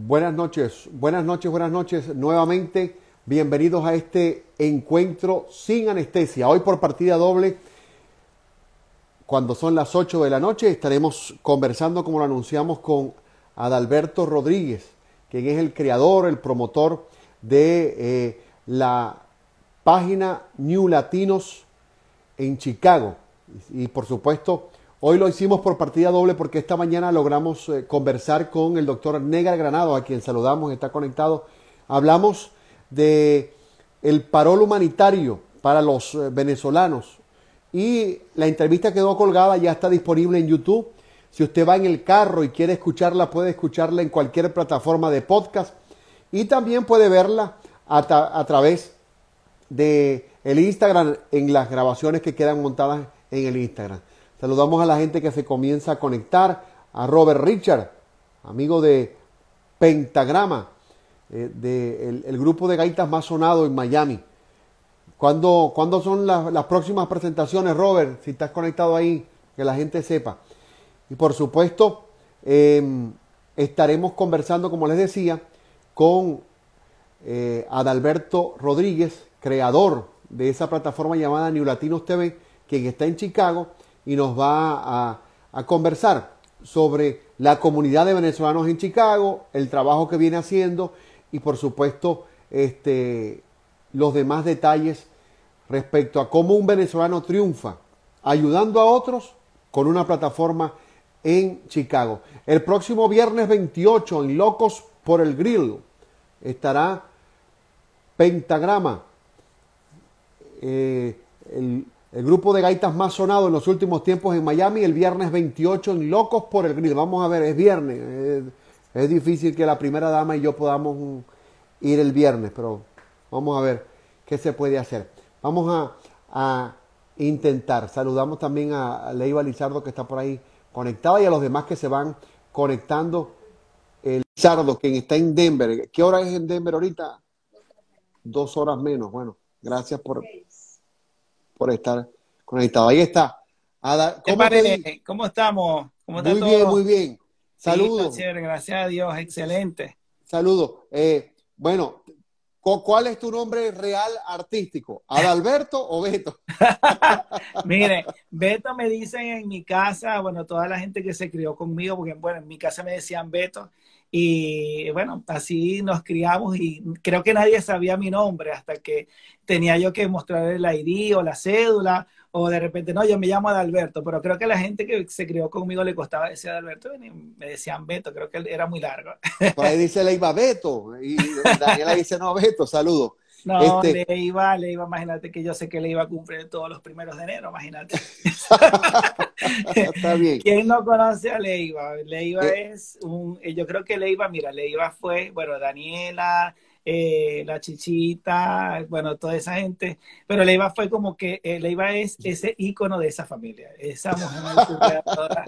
Buenas noches, buenas noches, buenas noches. Nuevamente, bienvenidos a este encuentro sin anestesia. Hoy por partida doble, cuando son las 8 de la noche, estaremos conversando, como lo anunciamos, con Adalberto Rodríguez, quien es el creador, el promotor de eh, la página New Latinos en Chicago. Y, y por supuesto, Hoy lo hicimos por partida doble porque esta mañana logramos eh, conversar con el doctor Negar Granado, a quien saludamos, está conectado. Hablamos de el parol humanitario para los eh, venezolanos y la entrevista quedó colgada, ya está disponible en YouTube. Si usted va en el carro y quiere escucharla, puede escucharla en cualquier plataforma de podcast y también puede verla a, a través de el Instagram en las grabaciones que quedan montadas en el Instagram. Saludamos a la gente que se comienza a conectar, a Robert Richard, amigo de Pentagrama, eh, grupo de gaitas más sonado en Miami. ¿Cuándo, ¿cuándo son las, próximas presentaciones, Robert? Si estás conectado ahí, que la gente sepa. Y por supuesto, eh, estaremos conversando, como les decía, con eh, Adalberto Rodríguez, creador de esa plataforma llamada New Latinos TV, quien está en Chicago y nos va a, a conversar sobre la comunidad de venezolanos en Chicago, el trabajo que viene haciendo y por supuesto este, los demás detalles respecto a cómo un venezolano triunfa ayudando a otros con una plataforma en Chicago. El próximo viernes 28 en Locos por el Grill estará Pentagrama, eh, el el grupo de gaitas más sonado en los últimos tiempos en Miami, el viernes 28 en Locos por el Grill. Vamos a ver, es viernes. Es, difícil que la primera dama y yo podamos ir el viernes, pero vamos a ver qué se puede hacer. Vamos a, intentar. Saludamos también a, Leiva Lizardo que está por ahí conectada y a los demás que se van conectando. El Lizardo, quien está en Denver. ¿Qué hora es en Denver ahorita? Dos horas menos. Bueno, gracias por, por estar conectado. Ahí está. Ada, ¿cómo, te... ¿Cómo estamos? ¿Cómo muy bien, muy bien. Saludos. Sí, gracias a Dios, excelente. Saludos. Eh, bueno, ¿cuál es tu nombre real artístico? ¿Adalberto o Beto? Mire, Beto me dicen en mi casa, bueno, toda la gente que se crió conmigo, porque bueno, en mi casa me decían Beto, y bueno, así nos criamos y creo que nadie sabía mi nombre hasta que tenía yo que mostrar el ID o la cédula o de repente, no, yo me llamo Adalberto, pero creo que a la gente que se crió conmigo le costaba decir Adalberto me decían Beto, creo que era muy largo. Por ahí dice Leiva Beto y Daniela dice no Beto, saludo. No, este... le iba, le iba, imagínate que yo sé que le iba a cumplir todos los primeros de enero, imagínate. Está bien. ¿Quién no conoce a Leiva? Leiva eh. es un, yo creo que Leiva, mira, Leiva fue, bueno, Daniela, eh, la Chichita, bueno, toda esa gente, pero Leiva fue como que, eh, Leiva es ese ícono de esa familia, esa mujer toda,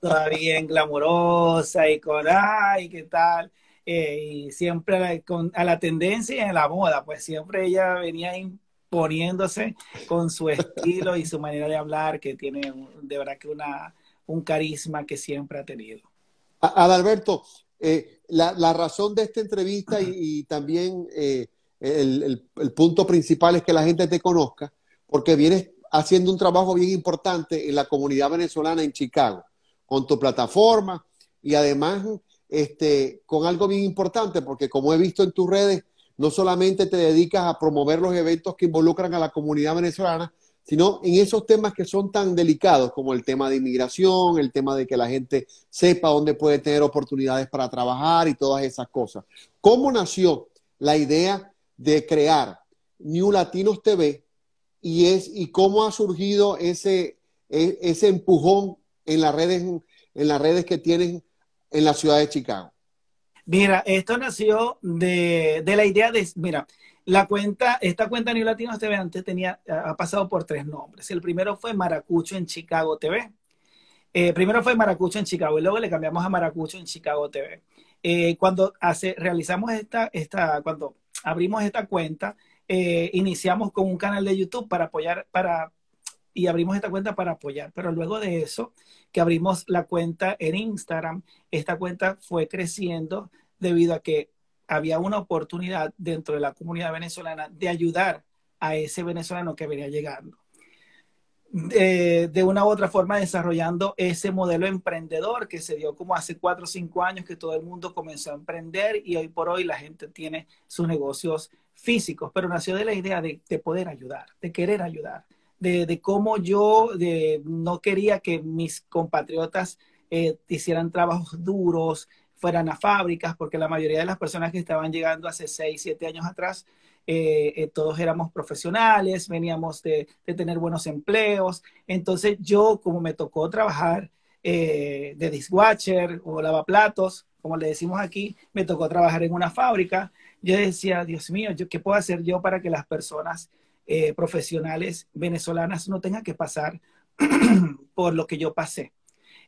toda bien glamorosa y con, ay, ¿qué tal? Eh, y siempre con, a la tendencia y en la moda, pues siempre ella venía imponiéndose con su estilo y su manera de hablar, que tiene de verdad que una, un carisma que siempre ha tenido. Adalberto, eh, la, la, razón de esta entrevista y, y también eh, el, el, el, punto principal es que la gente te conozca, porque vienes haciendo un trabajo bien importante en la comunidad venezolana en Chicago, con tu plataforma y además este, con algo bien importante, porque como he visto en tus redes, no solamente te dedicas a promover los eventos que involucran a la comunidad venezolana, sino en esos temas que son tan delicados como el tema de inmigración, el tema de que la gente sepa dónde puede tener oportunidades para trabajar y todas esas cosas. ¿Cómo nació la idea de crear New Latinos TV y, es, y cómo ha surgido ese, e, ese empujón en las redes, en las redes que tienen en la ciudad de Chicago? Mira, esto nació de, de la idea de, mira, la cuenta, esta cuenta New Latinos TV antes tenía, ha pasado por tres nombres. El primero fue Maracucho en Chicago TV. Eh, primero fue Maracucho en Chicago y luego le cambiamos a Maracucho en Chicago TV. Eh, cuando hace, realizamos esta, esta, cuando abrimos esta cuenta, eh, iniciamos con un canal de YouTube para apoyar, para, y abrimos esta cuenta para apoyar. Pero luego de eso, que abrimos la cuenta en Instagram, esta cuenta fue creciendo debido a que había una oportunidad dentro de la comunidad venezolana de ayudar a ese venezolano que venía llegando. De, una u otra forma desarrollando ese modelo emprendedor que se dio como hace cuatro o cinco años que todo el mundo comenzó a emprender y hoy por hoy la gente tiene sus negocios físicos, pero nació de la idea de, poder ayudar, de querer ayudar, de, cómo yo no quería que mis compatriotas eh, hicieran trabajos duros, fueran a fábricas, porque la mayoría de las personas que estaban llegando hace 6, 7 años atrás, eh, eh, todos éramos profesionales, veníamos de, tener buenos empleos. Entonces yo, como me tocó trabajar de dishwasher o lavaplatos, como le decimos aquí, me tocó trabajar en una fábrica, yo decía, Dios mío, ¿qué puedo hacer yo para que las personas profesionales venezolanas no tengan que pasar por lo que yo pasé?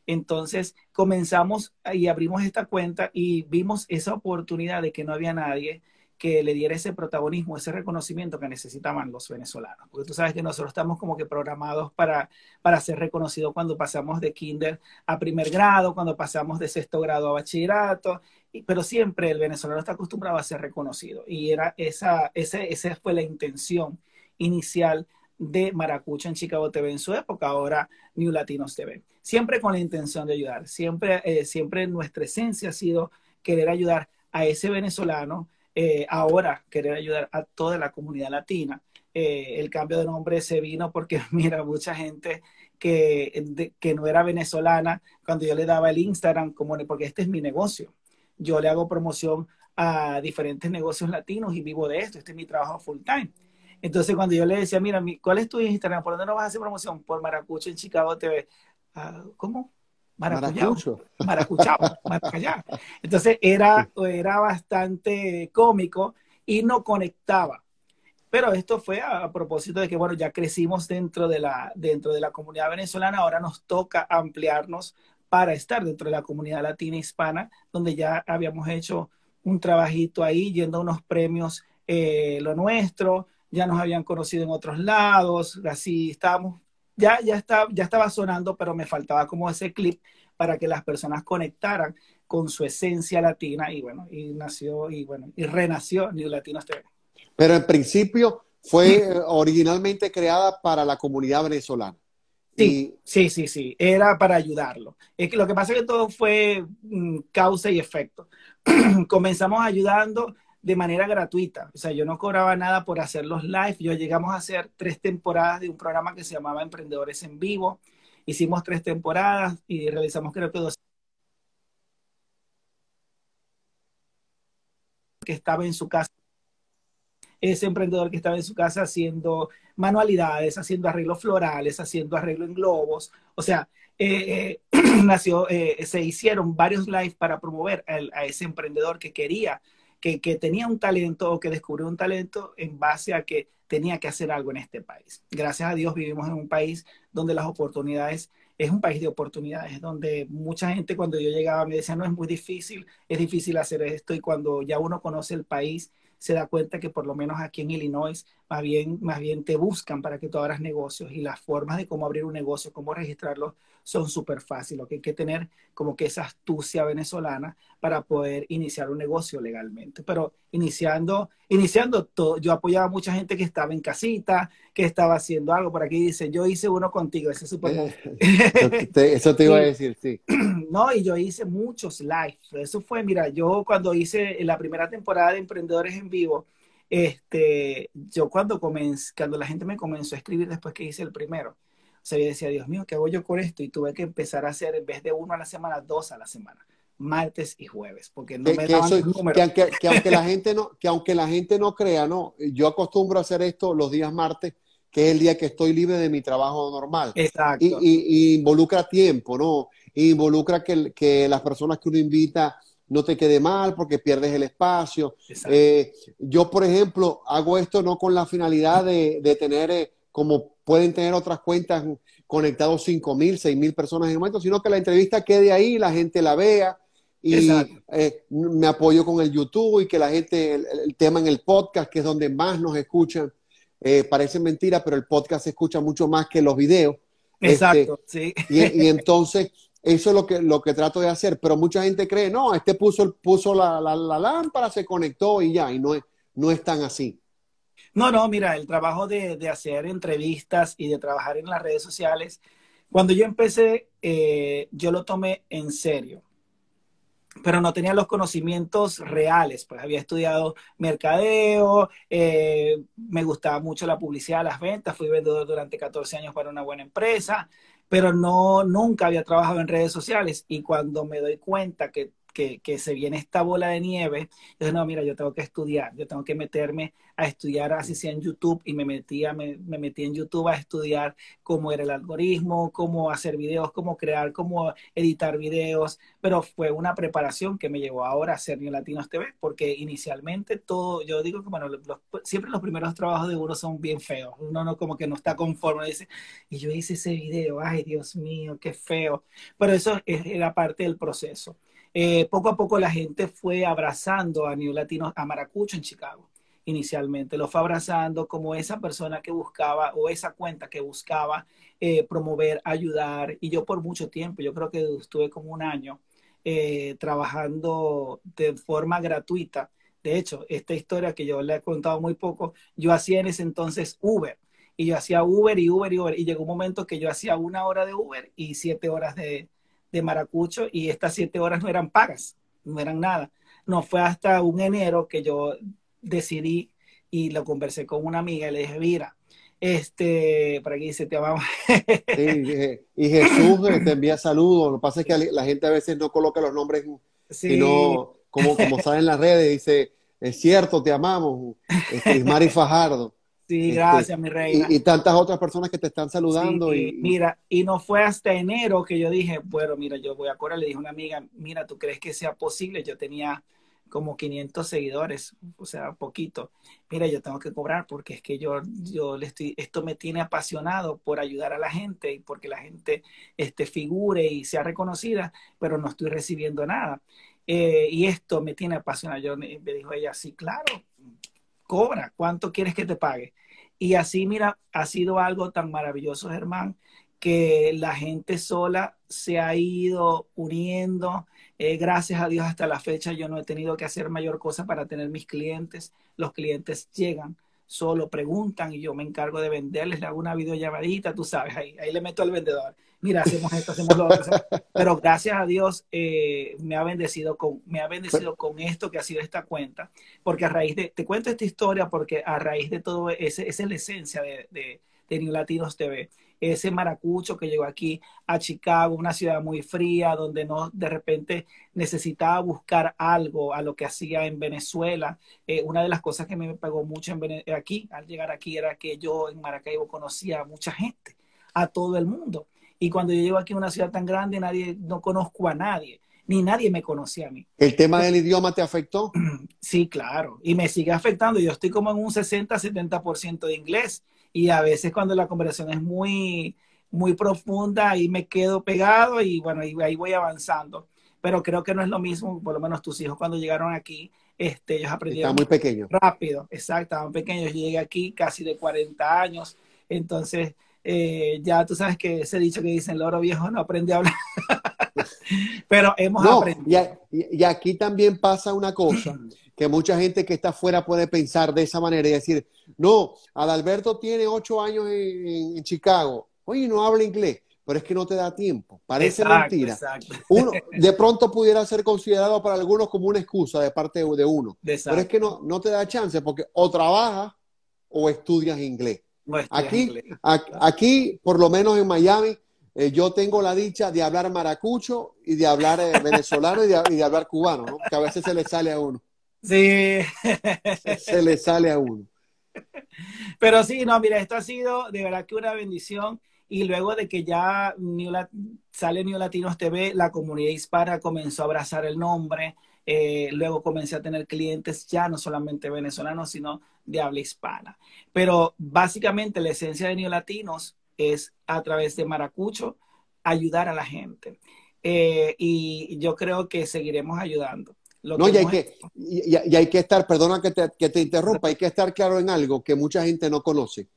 Entonces comenzamos y abrimos esta cuenta y vimos esa oportunidad de que no había nadie que le diera ese protagonismo, ese reconocimiento que necesitaban los venezolanos. Porque tú sabes que nosotros estamos como que programados para, para ser reconocidos cuando pasamos de kinder a primer grado, cuando pasamos de sexto grado a bachillerato, pero siempre el venezolano está acostumbrado a ser reconocido. Y era esa, esa fue la intención inicial de Maracucho en Chicago TV en su época, ahora New Latinos TV. Siempre con la intención de ayudar, siempre, eh, siempre nuestra esencia ha sido querer ayudar a ese venezolano, eh, ahora querer ayudar a toda la comunidad latina. Eh, el cambio de nombre se vino porque, mira, mucha gente que, que no era venezolana, cuando yo le daba el Instagram, como, porque este es mi negocio, yo le hago promoción a diferentes negocios latinos y vivo de esto, este es mi trabajo full time. Entonces, cuando yo le decía, mira, ¿cuál es tu Instagram? ¿Por dónde no vas a hacer promoción? Por Maracucho en Chicago TV. Ah, ¿Cómo? Maracucho. Maracuchao. Maracayá. Entonces, era, era bastante cómico y no conectaba. Pero esto fue a, propósito de que, bueno, ya crecimos dentro de, la, dentro de la comunidad venezolana, ahora nos toca ampliarnos para estar dentro de la comunidad latina hispana, donde ya habíamos hecho un trabajito ahí, yendo a unos premios eh, lo nuestro, ya nos habían conocido en otros lados, así estábamos, ya, ya, está, ya estaba sonando, pero me faltaba como ese clip para que las personas conectaran con su esencia latina y bueno, y nació y bueno, y renació New Latinos TV. Pero en principio fue originalmente creada para la comunidad venezolana. Sí, sí, sí, sí, era para ayudarlo. Es que lo que pasa es que todo fue mm, causa y efecto. Comenzamos ayudando de manera gratuita. O sea, yo no cobraba nada por hacer los live. Yo llegamos a hacer tres temporadas de un programa que se llamaba Emprendedores en Vivo. Hicimos tres temporadas y realizamos creo que dos que estaba en su casa ese emprendedor que estaba en su casa haciendo manualidades, haciendo arreglos florales, haciendo arreglo en globos. O sea, eh, eh, eh, se hicieron varios live para promover a ese emprendedor que quería que, tenía un talento o que descubrió un talento en base a que tenía que hacer algo en este país. Gracias a Dios vivimos en un país donde las oportunidades, es un país de oportunidades, donde mucha gente cuando yo llegaba me decía, no es muy difícil, es difícil hacer esto y cuando ya uno conoce el país se da cuenta que por lo menos aquí en Illinois más bien, más bien te buscan para que tú abras negocios y las formas de cómo abrir un negocio, cómo registrarlo son súper fáciles. Lo que hay que tener como que esa astucia venezolana para poder iniciar un negocio legalmente. Pero iniciando, iniciando todo, yo apoyaba a mucha gente que estaba en casita, que estaba haciendo algo. Por aquí dice, yo hice uno contigo, ese es súper... Eso te iba a decir, sí. No, y yo hice muchos live. Eso fue, mira, yo cuando hice la primera temporada de Emprendedores en Vivo, este, yo cuando comencé, cuando la gente me comenzó a escribir después que hice el primero, sea, yo decía, Dios mío, ¿qué hago yo con esto? Y tuve que empezar a hacer, en vez de uno a la semana, dos a la semana, martes y jueves, porque no me daban números. Que, que, aunque la gente no, que aunque la gente no crea, no, yo acostumbro a hacer esto los días martes, que es el día que estoy libre de mi trabajo normal. Exacto. Y, y, involucra tiempo, ¿no? involucra que, que las personas que uno invita no te quede mal porque pierdes el espacio. Eh, yo, por ejemplo, hago esto no con la finalidad de, tener, eh, como pueden tener otras cuentas, conectados 5 mil, 6 mil personas en el momento, sino que la entrevista quede ahí, la gente la vea y eh, me apoyo con el YouTube y que la gente, el, tema en el podcast, que es donde más nos escuchan, parece mentira, pero el podcast se escucha mucho más que los videos. Exacto, este, sí. Y, y, entonces Eso es lo que, lo que trato de hacer, pero mucha gente cree, no, este puso, puso la, la, la lámpara, se conectó y ya, y no es, no es tan así. No, no, mira, el trabajo de, de, hacer entrevistas y de trabajar en las redes sociales, cuando yo empecé, eh, yo lo tomé en serio pero no tenía los conocimientos reales, pues había estudiado mercadeo, eh, me gustaba mucho la publicidad, las ventas, fui vendedor durante 14 años para una buena empresa, pero no, nunca había trabajado en redes sociales y cuando me doy cuenta que que, se viene esta bola de nieve, yo no, mira, yo tengo que estudiar, yo tengo que meterme a estudiar así sea en YouTube y me metía, me, me metí en YouTube a estudiar cómo era el algoritmo, cómo hacer videos, cómo crear, cómo editar videos, pero fue una preparación que me llevó ahora a hacer New Latinos TV, porque inicialmente todo, yo digo que bueno, siempre los primeros trabajos de uno son bien feos, uno no como que no está conforme, dice, y yo hice ese video, ay Dios mío, qué feo, pero eso era parte del proceso. Eh, poco a poco la gente fue abrazando a New Latinos, a Maracucho en Chicago inicialmente. Lo fue abrazando como esa persona que buscaba o esa cuenta que buscaba eh, promover, ayudar. Y yo por mucho tiempo, yo creo que estuve como un año eh, trabajando de forma gratuita. De hecho, esta historia que yo le he contado muy poco, yo hacía en ese entonces Uber. Y yo hacía Uber y Uber y Uber. Y llegó un momento que yo hacía una hora de Uber y siete horas de, de Maracucho y estas siete horas no eran pagas, no eran nada. No fue hasta un enero que yo decidí y lo conversé con una amiga y le dije, mira, este, para aquí dice, te amamos. sí, y Jesús eh, te envía saludos. Lo que pasa es que la gente a veces no coloca los nombres, sí. sino como, como sale en las redes, dice, es cierto, te amamos. Este, Mari Fajardo. Sí, este, gracias, mi reina. Y, tantas otras personas que te están saludando. y, Mira, y no fue hasta enero que yo dije, bueno, mira, yo voy a cobrar. Le dije a una amiga, mira, ¿tú crees que sea posible? Yo tenía como 500 seguidores, o sea, poquito. Mira, yo tengo que cobrar porque es que yo, yo le estoy, esto me tiene apasionado por ayudar a la gente y porque la gente este, figure y sea reconocida, pero no estoy recibiendo nada. Eh, y esto me tiene apasionado. Yo me dijo ella, sí, claro, cobra, ¿cuánto quieres que te pague? Y así, mira, ha sido algo tan maravilloso, Germán, que la gente sola se ha ido uniendo. Eh, gracias a Dios hasta la fecha yo no he tenido que hacer mayor cosa para tener mis clientes. Los clientes llegan, solo preguntan y yo me encargo de venderles, le hago una videollamadita, tú sabes, ahí, ahí le meto al vendedor mira, hacemos esto, hacemos lo otro. Pero gracias a Dios eh, me ha bendecido con, me ha bendecido con esto que ha sido esta cuenta, porque a raíz de, te cuento esta historia porque a raíz de todo esa es la esencia de, de, de New Latinos TV. Ese maracucho que llegó aquí a Chicago, una ciudad muy fría, donde no de repente necesitaba buscar algo a lo que hacía en Venezuela. Eh, una de las cosas que me pegó mucho en aquí, al llegar aquí, era que yo en Maracaibo conocía a mucha gente, a todo el mundo. Y cuando yo llego aquí a una ciudad tan grande, nadie, no conozco a nadie, ni nadie me conocía a mí. ¿El tema del idioma te afectó? Sí, claro, y me sigue afectando. Yo estoy como en un 60-70% de inglés y a veces cuando la conversación es muy, muy profunda, ahí me quedo pegado y bueno, ahí, ahí voy avanzando. Pero creo que no es lo mismo, por lo menos tus hijos cuando llegaron aquí, este, ellos aprendieron. muy pequeños. Rápido, exacto, estaban pequeños. Yo llegué aquí casi de 40 años, entonces eh, ya tú sabes que ese dicho que dicen, el oro viejo no aprende a hablar. Pero hemos aprendido. Y, aquí también pasa una cosa, que mucha gente que está afuera puede pensar de esa manera y decir, no, Adalberto tiene ocho años en, Chicago, oye, no habla inglés pero es que no te da tiempo. Parece mentira. Uno, de pronto pudiera ser considerado para algunos como una excusa de parte de uno. Pero es que no, no te da chance porque o trabajas o estudias inglés aquí, aquí, por lo menos en Miami, eh, yo tengo la dicha de hablar maracucho y de hablar eh, venezolano y de, hablar cubano, ¿no? que a veces se le sale a uno. Sí. Se, le sale a uno. Pero sí, no, mira, esto ha sido de verdad que una bendición. Y luego de que ya sale New Latinos TV, la comunidad hispana comenzó a abrazar el nombre. Eh, luego comencé a tener clientes ya no solamente venezolanos, sino de habla hispana. Pero básicamente la esencia de Neolatinos es a través de Maracucho ayudar a la gente. Eh, y yo creo que seguiremos ayudando. no, y hay, que, y, hay que estar, perdona que te, que te, interrumpa, hay que estar claro en algo que mucha gente no conoce.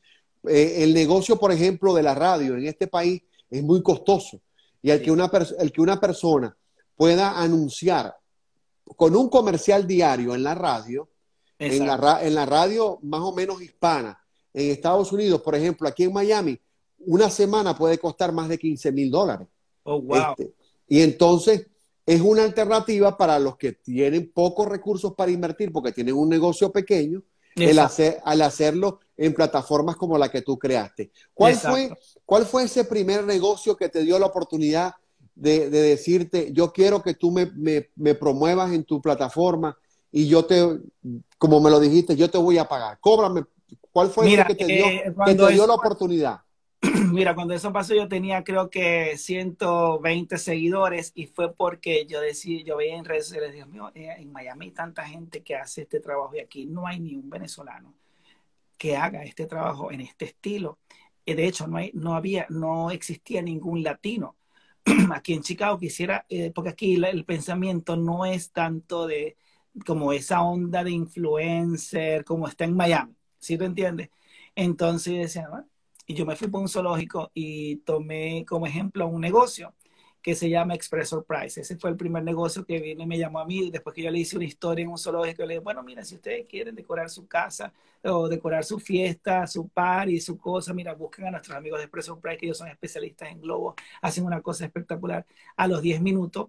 Eh, el negocio, por ejemplo, de la radio en este país es muy costoso. Y el, que una el que una persona pueda anunciar con un comercial diario en la radio, en la, en la, radio más o menos hispana, en Estados Unidos, por ejemplo, aquí en Miami, una semana puede costar más de 15 mil dólares. Oh, wow. Este, y entonces es una alternativa para los que tienen pocos recursos para invertir porque tienen un negocio pequeño, el hacer, al hacerlo en plataformas como la que tú creaste. ¿Cuál fue, ¿Cuál fue ese primer negocio que te dio la oportunidad de, decirte, yo quiero que tú me, me, promuevas en tu plataforma y yo te, como me lo dijiste, yo te voy a pagar? Cóbrame. ¿Cuál fue el que te dio, eh, que te dio la oportunidad? Mira, cuando eso pasó yo tenía creo que 120 seguidores y fue porque yo decía, yo veía en redes sociales, Dios mío, eh, en Miami hay tanta gente que hace este trabajo y aquí no hay ni un venezolano que haga este trabajo en este estilo. Eh, de hecho, no, hay, no había, no existía ningún latino aquí en Chicago quisiera, eh, porque aquí el pensamiento no es tanto de como esa onda de influencer como está en Miami, ¿sí tú entiendes? Entonces decía, y yo me fui por un zoológico y tomé como ejemplo un negocio que se llama Express Surprise. Ese fue el primer negocio que vino y me llamó a mí. Después que yo le hice una historia en un zoológico, le dije, bueno, mira, si ustedes quieren decorar su casa o decorar su fiesta, su party, su cosa, mira, busquen a nuestros amigos de Express Surprise, que ellos son especialistas en globos, hacen una cosa espectacular. A los 10 minutos,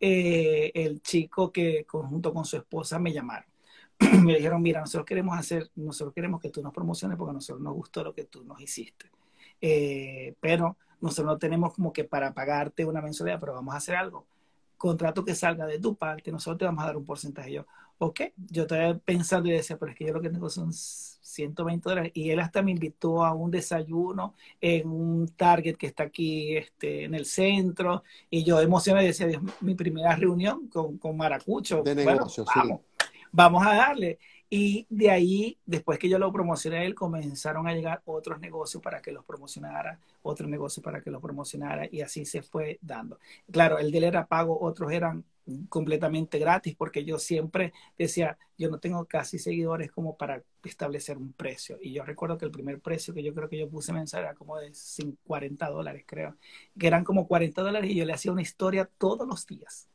eh, el chico que junto con su esposa me llamaron. me dijeron, mira, nosotros queremos hacer, nosotros queremos que tú nos promociones porque a nosotros nos gustó lo que tú nos hiciste. Eh, pero nosotros no tenemos como que para pagarte una mensualidad, pero vamos a hacer algo. Contrato que salga de tu parte, nosotros te vamos a dar un porcentaje. Yo, ok, yo estaba pensando y decía, pero es que yo lo que tengo son 120 dólares. Y él hasta me invitó a un desayuno en un Target que está aquí este, en el centro. Y yo emocionado y decía, Dios, mi primera reunión con, con Maracucho. De negocio, vamos, vamos a darle. Y de ahí, después que yo lo promocioné a él, comenzaron a llegar otros negocios para que los promocionara, otros negocios para que los promocionara, y así se fue dando. Claro, el de él era pago, otros eran completamente gratis, porque yo siempre decía, yo no tengo casi seguidores como para establecer un precio. Y yo recuerdo que el primer precio que yo creo que yo puse mensual era como de 40 dólares, creo, que eran como 40 dólares y yo le hacía una historia todos los días.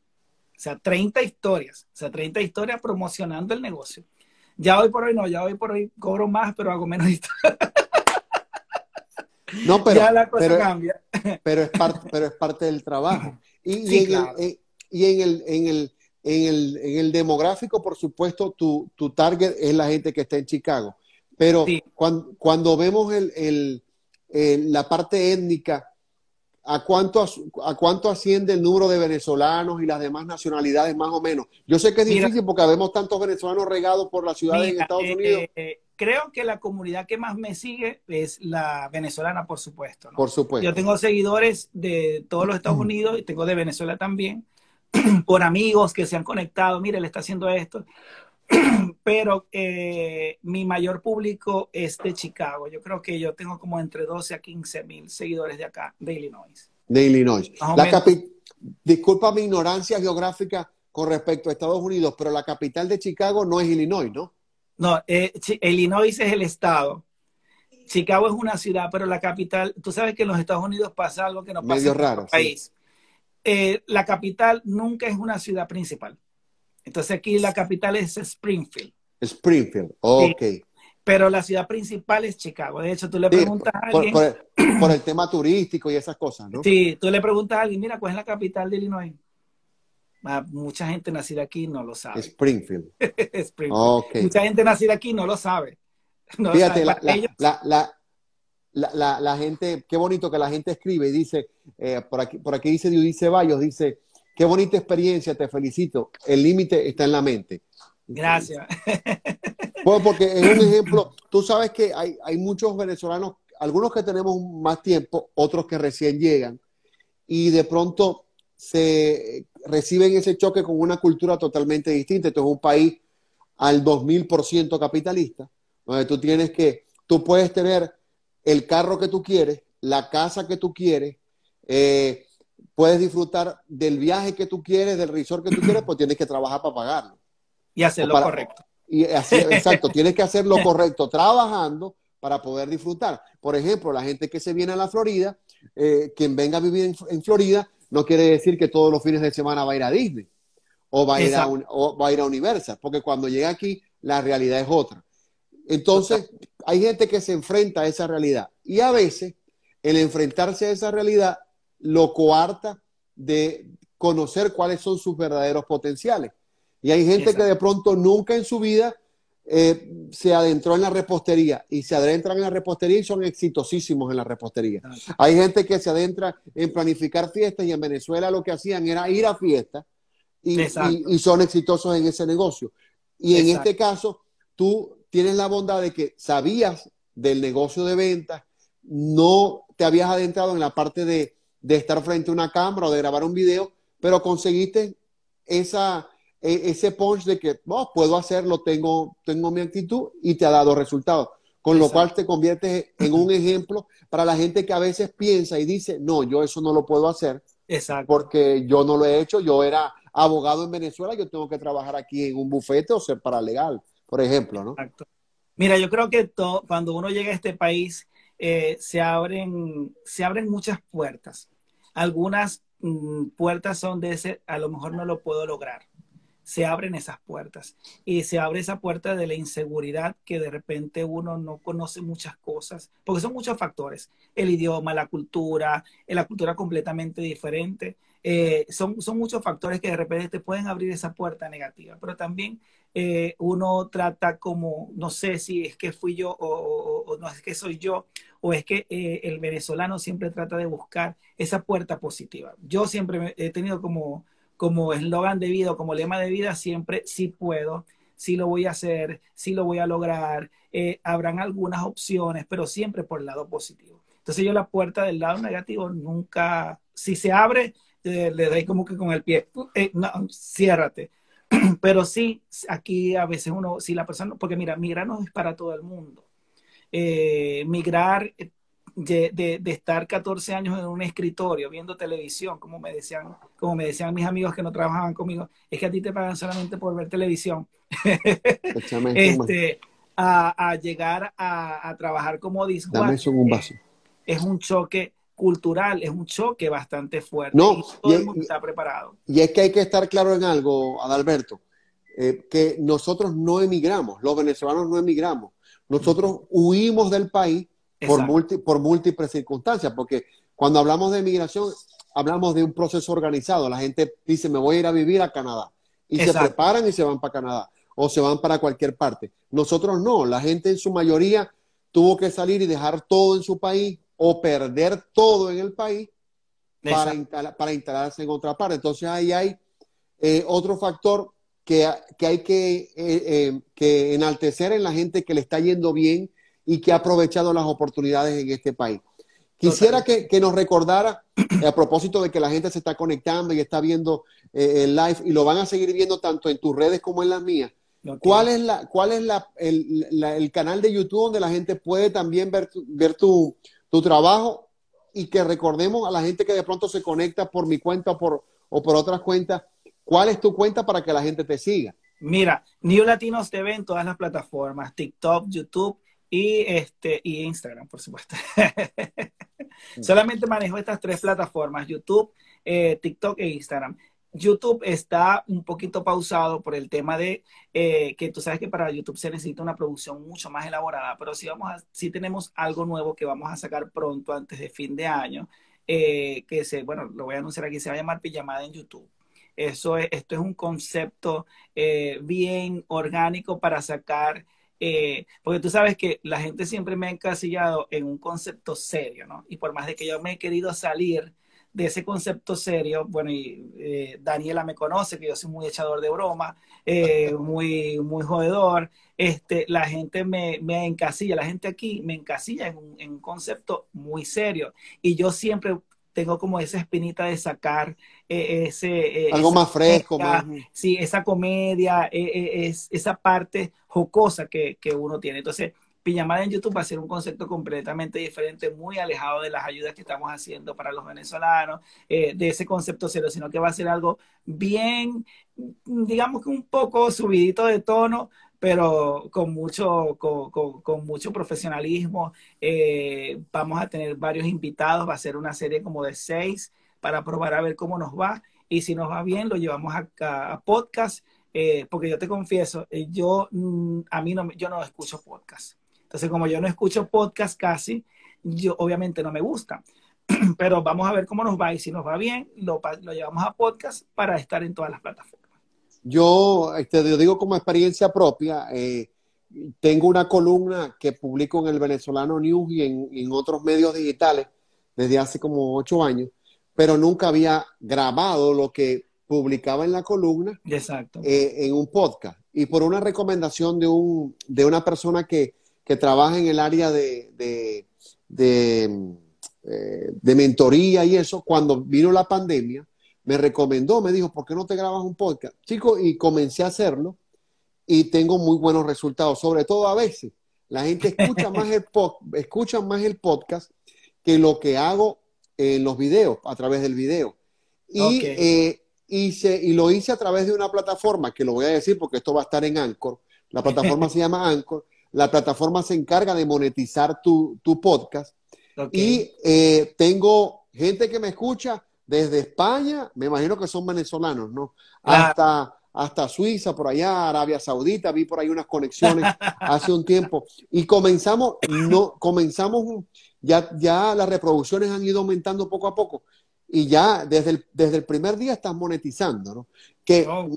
O sea, 30 historias, o sea, 30 historias promocionando el negocio. Ya hoy por hoy no, ya hoy por hoy cobro más, pero hago menos No, pero, ya la cosa cambia. Pero es, parte, pero es parte del trabajo. Y, en, el, y en, el, en, el, en, el, en el demográfico, por supuesto, tu, tu target es la gente que está en Chicago. Pero cuando, cuando, vemos el, el, la parte étnica, ¿A cuánto, ¿A cuánto asciende el número de venezolanos y las demás nacionalidades más o menos? Yo sé que es difícil porque vemos tantos venezolanos regados por las ciudades en Estados eh, Unidos. Eh, creo que la comunidad que más me sigue es la venezolana, por supuesto. Por supuesto. Yo tengo seguidores de todos los Estados Unidos y tengo de Venezuela también, por amigos que se han conectado, mire, le está haciendo esto. pero eh, mi mayor público es de Chicago. Yo creo que yo tengo como entre 12 a 15 mil seguidores de acá, de Illinois. De Illinois. Disculpa mi ignorancia geográfica con respecto a Estados Unidos, pero la capital de Chicago no es Illinois, ¿no? No, eh, Illinois es el estado. Chicago es una ciudad, pero la capital, tú sabes que en los Estados Unidos pasa algo que no pasa en raro, país. Eh, la capital nunca es una ciudad principal. Entonces aquí la capital es Springfield. Springfield, ok. Pero la ciudad principal es Chicago. De hecho, tú le preguntas a alguien... Por, el, tema turístico y esas cosas, ¿no? Sí, tú le preguntas a alguien, mira, ¿cuál es la capital de Illinois? Ah, mucha gente nacida aquí no lo sabe. Springfield. Springfield. Mucha gente nacida aquí no lo sabe. Fíjate, La, gente, qué bonito que la gente escribe y dice, eh, por, aquí, por aquí dice Dice Ceballos, dice, Qué bonita experiencia, te felicito. El límite está en la mente. Gracias. Bueno, porque es un ejemplo, tú sabes que hay, hay muchos venezolanos, algunos que tenemos más tiempo, otros que recién llegan, y de pronto se reciben ese choque con una cultura totalmente distinta. Esto es un país al 2000% capitalista, donde tú tienes que, tú puedes tener el carro que tú quieres, la casa que tú quieres, eh, puedes disfrutar del viaje que tú quieres, del resort que tú quieres, pues tienes que trabajar para pagarlo. Y hacerlo correcto. Y exacto, tienes que hacer lo correcto trabajando para poder disfrutar. Por ejemplo, la gente que se viene a la Florida, eh, quien venga a vivir en, Florida, no quiere decir que todos los fines de semana va a ir a Disney o va a, ir a, o va a ir a Universal, porque cuando llega aquí la realidad es otra. Entonces, hay gente que se enfrenta a esa realidad y a veces el enfrentarse a esa realidad lo coarta de conocer cuáles son sus verdaderos potenciales. Y hay gente que de pronto nunca en su vida eh, se adentró en la repostería y se adentran en la repostería y son exitosísimos en la repostería. Hay gente que se adentra en planificar fiestas y en Venezuela lo que hacían era ir a fiestas y, son exitosos en ese negocio. Y en este caso, tú tienes la bondad de que sabías del negocio de ventas, no te habías adentrado en la parte de, de estar frente a una cámara o de grabar un video, pero conseguiste esa, e, ese punch de que oh, puedo hacerlo, tengo, tengo mi actitud y te ha dado resultados. Con lo cual te conviertes en un ejemplo para la gente que a veces piensa y dice, no, yo eso no lo puedo hacer. Exacto. Porque yo no lo he hecho, yo era abogado en Venezuela, yo tengo que trabajar aquí en un bufete o ser paralegal, por ejemplo, ¿no? Exacto. Mira, yo creo que cuando uno llega a este país, eh, se, abren, se abren muchas puertas. Algunas mm, puertas son de ese, a lo mejor no lo puedo lograr se abren esas puertas. Y se abre esa puerta de la inseguridad que de repente uno no conoce muchas cosas, porque son muchos factores. El idioma, la cultura, eh, la cultura completamente diferente. Eh, son, son muchos factores que de repente te pueden abrir esa puerta negativa, pero también eh, uno trata como, no sé si es que fui yo o, o no es que soy yo, o es que el venezolano siempre trata de buscar esa puerta positiva. Yo siempre he tenido como como eslogan de vida como lema de vida, siempre sí puedo, sí lo voy a hacer, sí lo voy a lograr. Eh, habrán algunas opciones, pero siempre por el lado positivo. Entonces yo la puerta del lado negativo nunca, si se abre, eh, le doy como que con el pie, eh, no, ciérrate. Pero sí, aquí a veces uno, si la persona, porque mira, migrar no es para todo el mundo. Migrar de, estar 14 años en un escritorio viendo televisión, como me decían, como me decían mis amigos que no trabajaban conmigo, es que a ti te pagan solamente por ver televisión. este, a, llegar a, trabajar como vaso. Es, un choque cultural, es un choque bastante fuerte. No, todo el mundo está preparado. Y es que hay que estar claro en algo, Adalberto, eh, que nosotros no emigramos, los venezolanos no emigramos. Nosotros huimos del país por, por múltiples circunstancias, porque cuando hablamos de migración, hablamos de un proceso organizado. La gente dice, me voy a ir a vivir a Canadá. Y se preparan y se van para Canadá o se van para cualquier parte. Nosotros no, la gente en su mayoría tuvo que salir y dejar todo en su país o perder todo en el país para, para, instalarse en otra parte. Entonces ahí hay eh, otro factor que, que hay que, eh, eh, que enaltecer en la gente que le está yendo bien y que ha aprovechado las oportunidades en este país. Quisiera que, nos recordara, eh, a propósito de que la gente se está conectando y está viendo eh, el live y lo van a seguir viendo tanto en tus redes como en las mías. ¿Cuál es, la, cuál es la, el, canal de YouTube donde la gente puede también ver, tu, ver tu, tu, trabajo y que recordemos a la gente que de pronto se conecta por mi cuenta por, o por otras cuentas? ¿Cuál es tu cuenta para que la gente te siga? Mira, New Latinos TV en todas las plataformas, TikTok, YouTube y, este, y Instagram, por supuesto. Mm. Solamente manejo estas tres plataformas, YouTube, eh, TikTok e Instagram. YouTube está un poquito pausado por el tema de eh, que tú sabes que para YouTube se necesita una producción mucho más elaborada, pero si vamos a, si tenemos algo nuevo que vamos a sacar pronto antes de fin de año, eh, que se, bueno, lo voy a anunciar aquí, se va a llamar Pijamada en YouTube. Eso es, esto es un concepto bien orgánico para sacar eh, porque tú sabes que la gente siempre me ha encasillado en un concepto serio, ¿no? Y por más de que yo me he querido salir de ese concepto serio, bueno, y eh, Daniela me conoce, que yo soy muy echador de broma, eh, muy, muy jodedor, este, la gente me, me, encasilla, la gente aquí me encasilla en un, en un concepto muy serio. Y yo siempre tengo como esa espinita de sacar eh, ese... Eh, Algo más fresco. más... Sí, esa comedia, eh, es, esa parte jocosa que, que, uno tiene. Entonces, Pijamada en YouTube va a ser un concepto completamente diferente, muy alejado de las ayudas que estamos haciendo para los venezolanos, de ese concepto cero, sino que va a ser algo bien, digamos que un poco subidito de tono, pero con mucho, con, mucho profesionalismo. Eh, vamos a tener varios invitados, va a ser una serie como de seis para probar a ver cómo nos va. Y si nos va bien, lo llevamos a, a podcast, eh, porque yo te confieso, eh, yo, mm, a mí no, yo no escucho podcast. Entonces, como yo no escucho podcast casi, yo obviamente no me gusta. Pero vamos a ver cómo nos va y si nos va bien, lo, lo llevamos a podcast para estar en todas las plataformas. Yo te este, digo como experiencia propia, eh, tengo una columna que publico en el Venezolano News y en, otros medios digitales desde hace como ocho años, pero nunca había grabado lo que publicaba en la columna Exacto. Eh, en un podcast. Y por una recomendación de, un, de una persona que, que trabaja en el área de, de, de, eh, de mentoría y eso, cuando vino la pandemia, me recomendó, me dijo, ¿por qué no te grabas un podcast? Chico, y comencé a hacerlo y tengo muy buenos resultados, sobre todo a veces. La gente escucha más el, escucha más el podcast que lo que hago en los videos, a través del video. Y, eh, hice, y lo hice a través de una plataforma, que lo voy a decir porque esto va a estar en Anchor. La plataforma se llama Anchor. La plataforma se encarga de monetizar tu, podcast. Y eh, tengo gente que me escucha desde España, me imagino que son venezolanos, ¿no? Hasta, hasta Suiza, por allá, Arabia Saudita, vi por ahí unas conexiones hace un tiempo. Y comenzamos, no, comenzamos, ya, ya las reproducciones han ido aumentando poco a poco. Y ya desde el, desde el primer día están monetizando, ¿no? Que oh,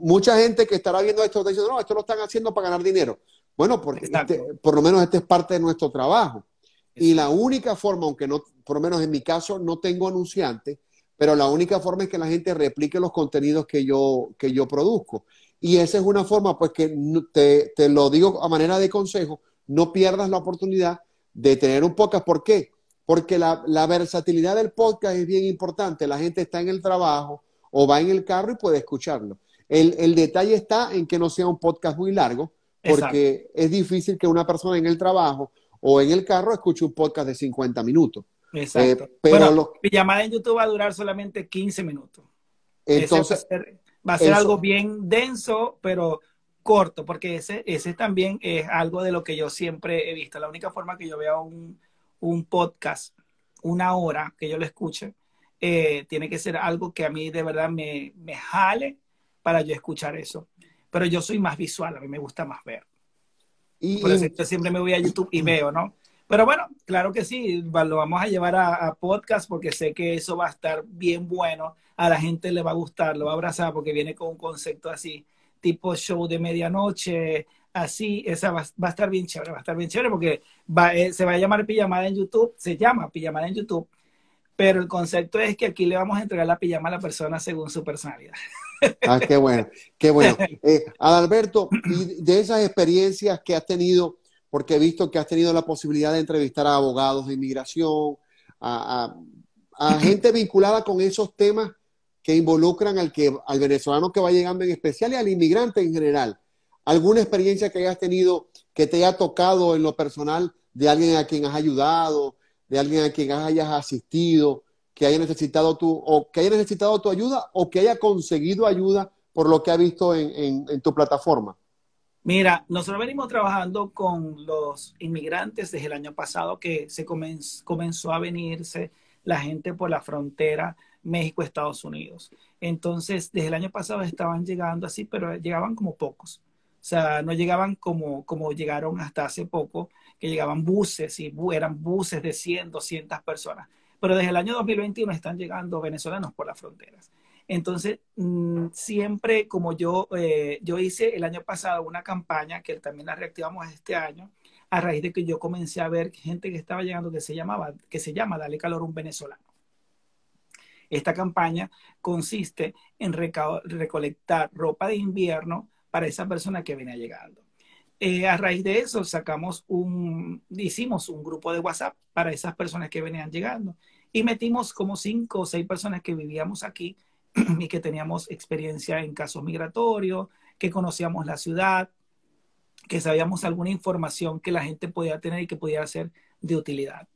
mucha gente que estará viendo esto está diciendo, no, esto lo están haciendo para ganar dinero. Bueno, porque este, por lo menos este es parte de nuestro trabajo. Y la única forma, aunque no, por lo menos en mi caso, no tengo anunciante, pero la única forma es que la gente replique los contenidos que yo, que yo produzco. Y esa es una forma, pues que te, te lo digo a manera de consejo, no pierdas la oportunidad de tener un podcast. ¿Por qué? Porque la, la, versatilidad del podcast es bien importante. La gente está en el trabajo o va en el carro y puede escucharlo. El, el detalle está en que no sea un podcast muy largo, porque es difícil que una persona en el trabajo o en el carro escuche un podcast de 50 minutos. Exacto. Eh, pero mi llamada en YouTube va a durar solamente 15 minutos. Entonces, va a ser, algo bien denso, pero corto, porque ese, ese también es algo de lo que yo siempre he visto. La única forma que yo vea un, un podcast, una hora que yo lo escuche, eh, tiene que ser algo que a mí de verdad me, me jale para yo escuchar eso. Pero yo soy más visual, a mí me gusta más ver. Y, Por eso yo siempre me voy a YouTube y veo, ¿no? Pero bueno, claro que sí, lo vamos a llevar a, podcast porque sé que eso va a estar bien bueno, a la gente le va a gustar, lo va a abrazar porque viene con un concepto así, tipo show de medianoche, así, esa va, a estar bien chévere, va a estar bien chévere porque va, eh, se va a llamar pijamada en YouTube, se llama pijamada en YouTube, pero el concepto es que aquí le vamos a entregar la pijama a la persona según su personalidad. Ah, qué bueno, qué bueno. Eh, Adalberto, y de esas experiencias que has tenido, porque he visto que has tenido la posibilidad de entrevistar a abogados de inmigración, a, gente vinculada con esos temas que involucran al, que, al venezolano que va llegando en especial y al inmigrante en general. ¿Alguna experiencia que hayas tenido que te haya tocado en lo personal de alguien a quien has ayudado, de alguien a quien hayas asistido, que haya necesitado tu, o que haya necesitado tu ayuda o que haya conseguido ayuda por lo que ha visto en tu plataforma? Mira, nosotros venimos trabajando con los inmigrantes desde el año pasado que se comenzó a venirse la gente por la frontera México-Estados Unidos. Entonces, desde el año pasado estaban llegando así, pero llegaban como pocos. O sea, no llegaban como, como llegaron hasta hace poco, que llegaban buses y eran buses de 100, 200 personas. Pero desde el año 2021 están llegando venezolanos por las fronteras. Entonces, mm, siempre como yo, eh, yo hice el año pasado una campaña que también la reactivamos este año, a raíz de que yo comencé a ver gente que estaba llegando que se llamaba, que se llama Dale Calor un Venezolano. Esta campaña consiste en recolectar ropa de invierno para esa persona que viene llegando. Eh, a raíz de eso sacamos un, hicimos un grupo de WhatsApp para esas personas que venían llegando y metimos como cinco o seis personas que vivíamos aquí y que teníamos experiencia en casos migratorios, que conocíamos la ciudad, que sabíamos alguna información que la gente podía tener y que pudiera ser de utilidad.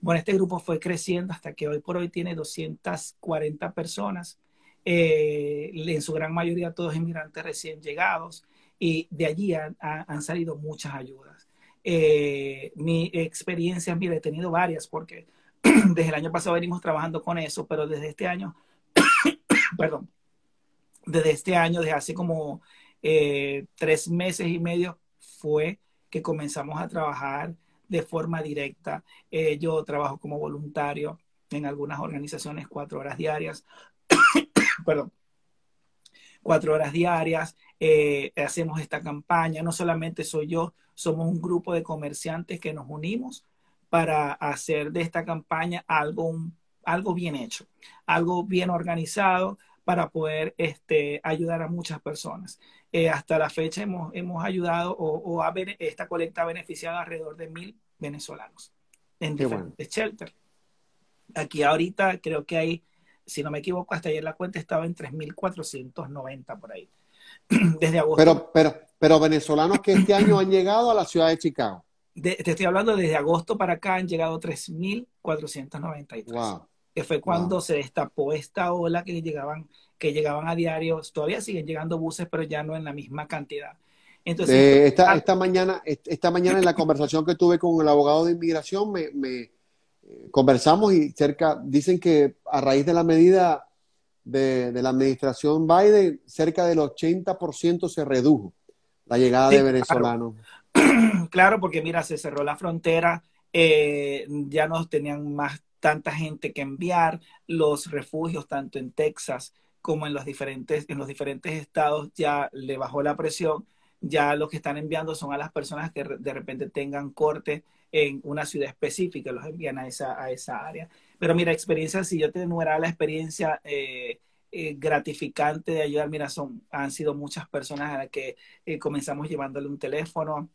Bueno, este grupo fue creciendo hasta que hoy por hoy tiene 240 personas, eh, en su gran mayoría todos inmigrantes recién llegados. y de allí han, salido muchas ayudas. Eh, mi experiencia, mire, he tenido varias porque desde el año pasado venimos trabajando con eso, pero desde este año, perdón, desde este año, desde hace como eh, tres meses y medio, fue que comenzamos a trabajar de forma directa. Eh, yo trabajo como voluntario en algunas organizaciones cuatro horas diarias. Perdón. Cuatro horas diarias. Eh, hacemos esta campaña. No solamente soy yo, somos un grupo de comerciantes que nos unimos para hacer de esta campaña algo, algo bien hecho, algo bien organizado para poder este, ayudar a muchas personas. Eh, hasta la fecha hemos, hemos ayudado o, o esta colecta ha beneficiado alrededor de mil venezolanos en diferentes shelters. Aquí ahorita creo que hay, si no me equivoco, hasta ayer la cuenta estaba en 3.490 por ahí. Desde agosto. Pero, pero, pero venezolanos que este año han llegado a la ciudad de Chicago. te estoy hablando desde agosto para acá han llegado 3.493. Wow. Que fue cuando se destapó esta ola que llegaban, que llegaban a diario. Todavía siguen llegando buses, pero ya no en la misma cantidad. Entonces, eh, esta, esta, mañana, esta mañana en la conversación que tuve con el abogado de inmigración, me, me conversamos y cerca, dicen que a raíz de la medida de, la administración Biden, cerca del 80% se redujo la llegada de venezolanos. Claro. porque mira, se cerró la frontera, eh, ya no tenían más tanta gente que enviar, los refugios tanto en Texas como en los diferentes, en los diferentes estados ya le bajó la presión, ya lo que están enviando son a las personas que de repente tengan corte en una ciudad específica, los envían a esa, a esa área. Pero mira, experiencia, si yo te enumerara la experiencia eh, eh, gratificante de ayudar, mira, son, han sido muchas personas a las que eh, comenzamos llevándole un teléfono,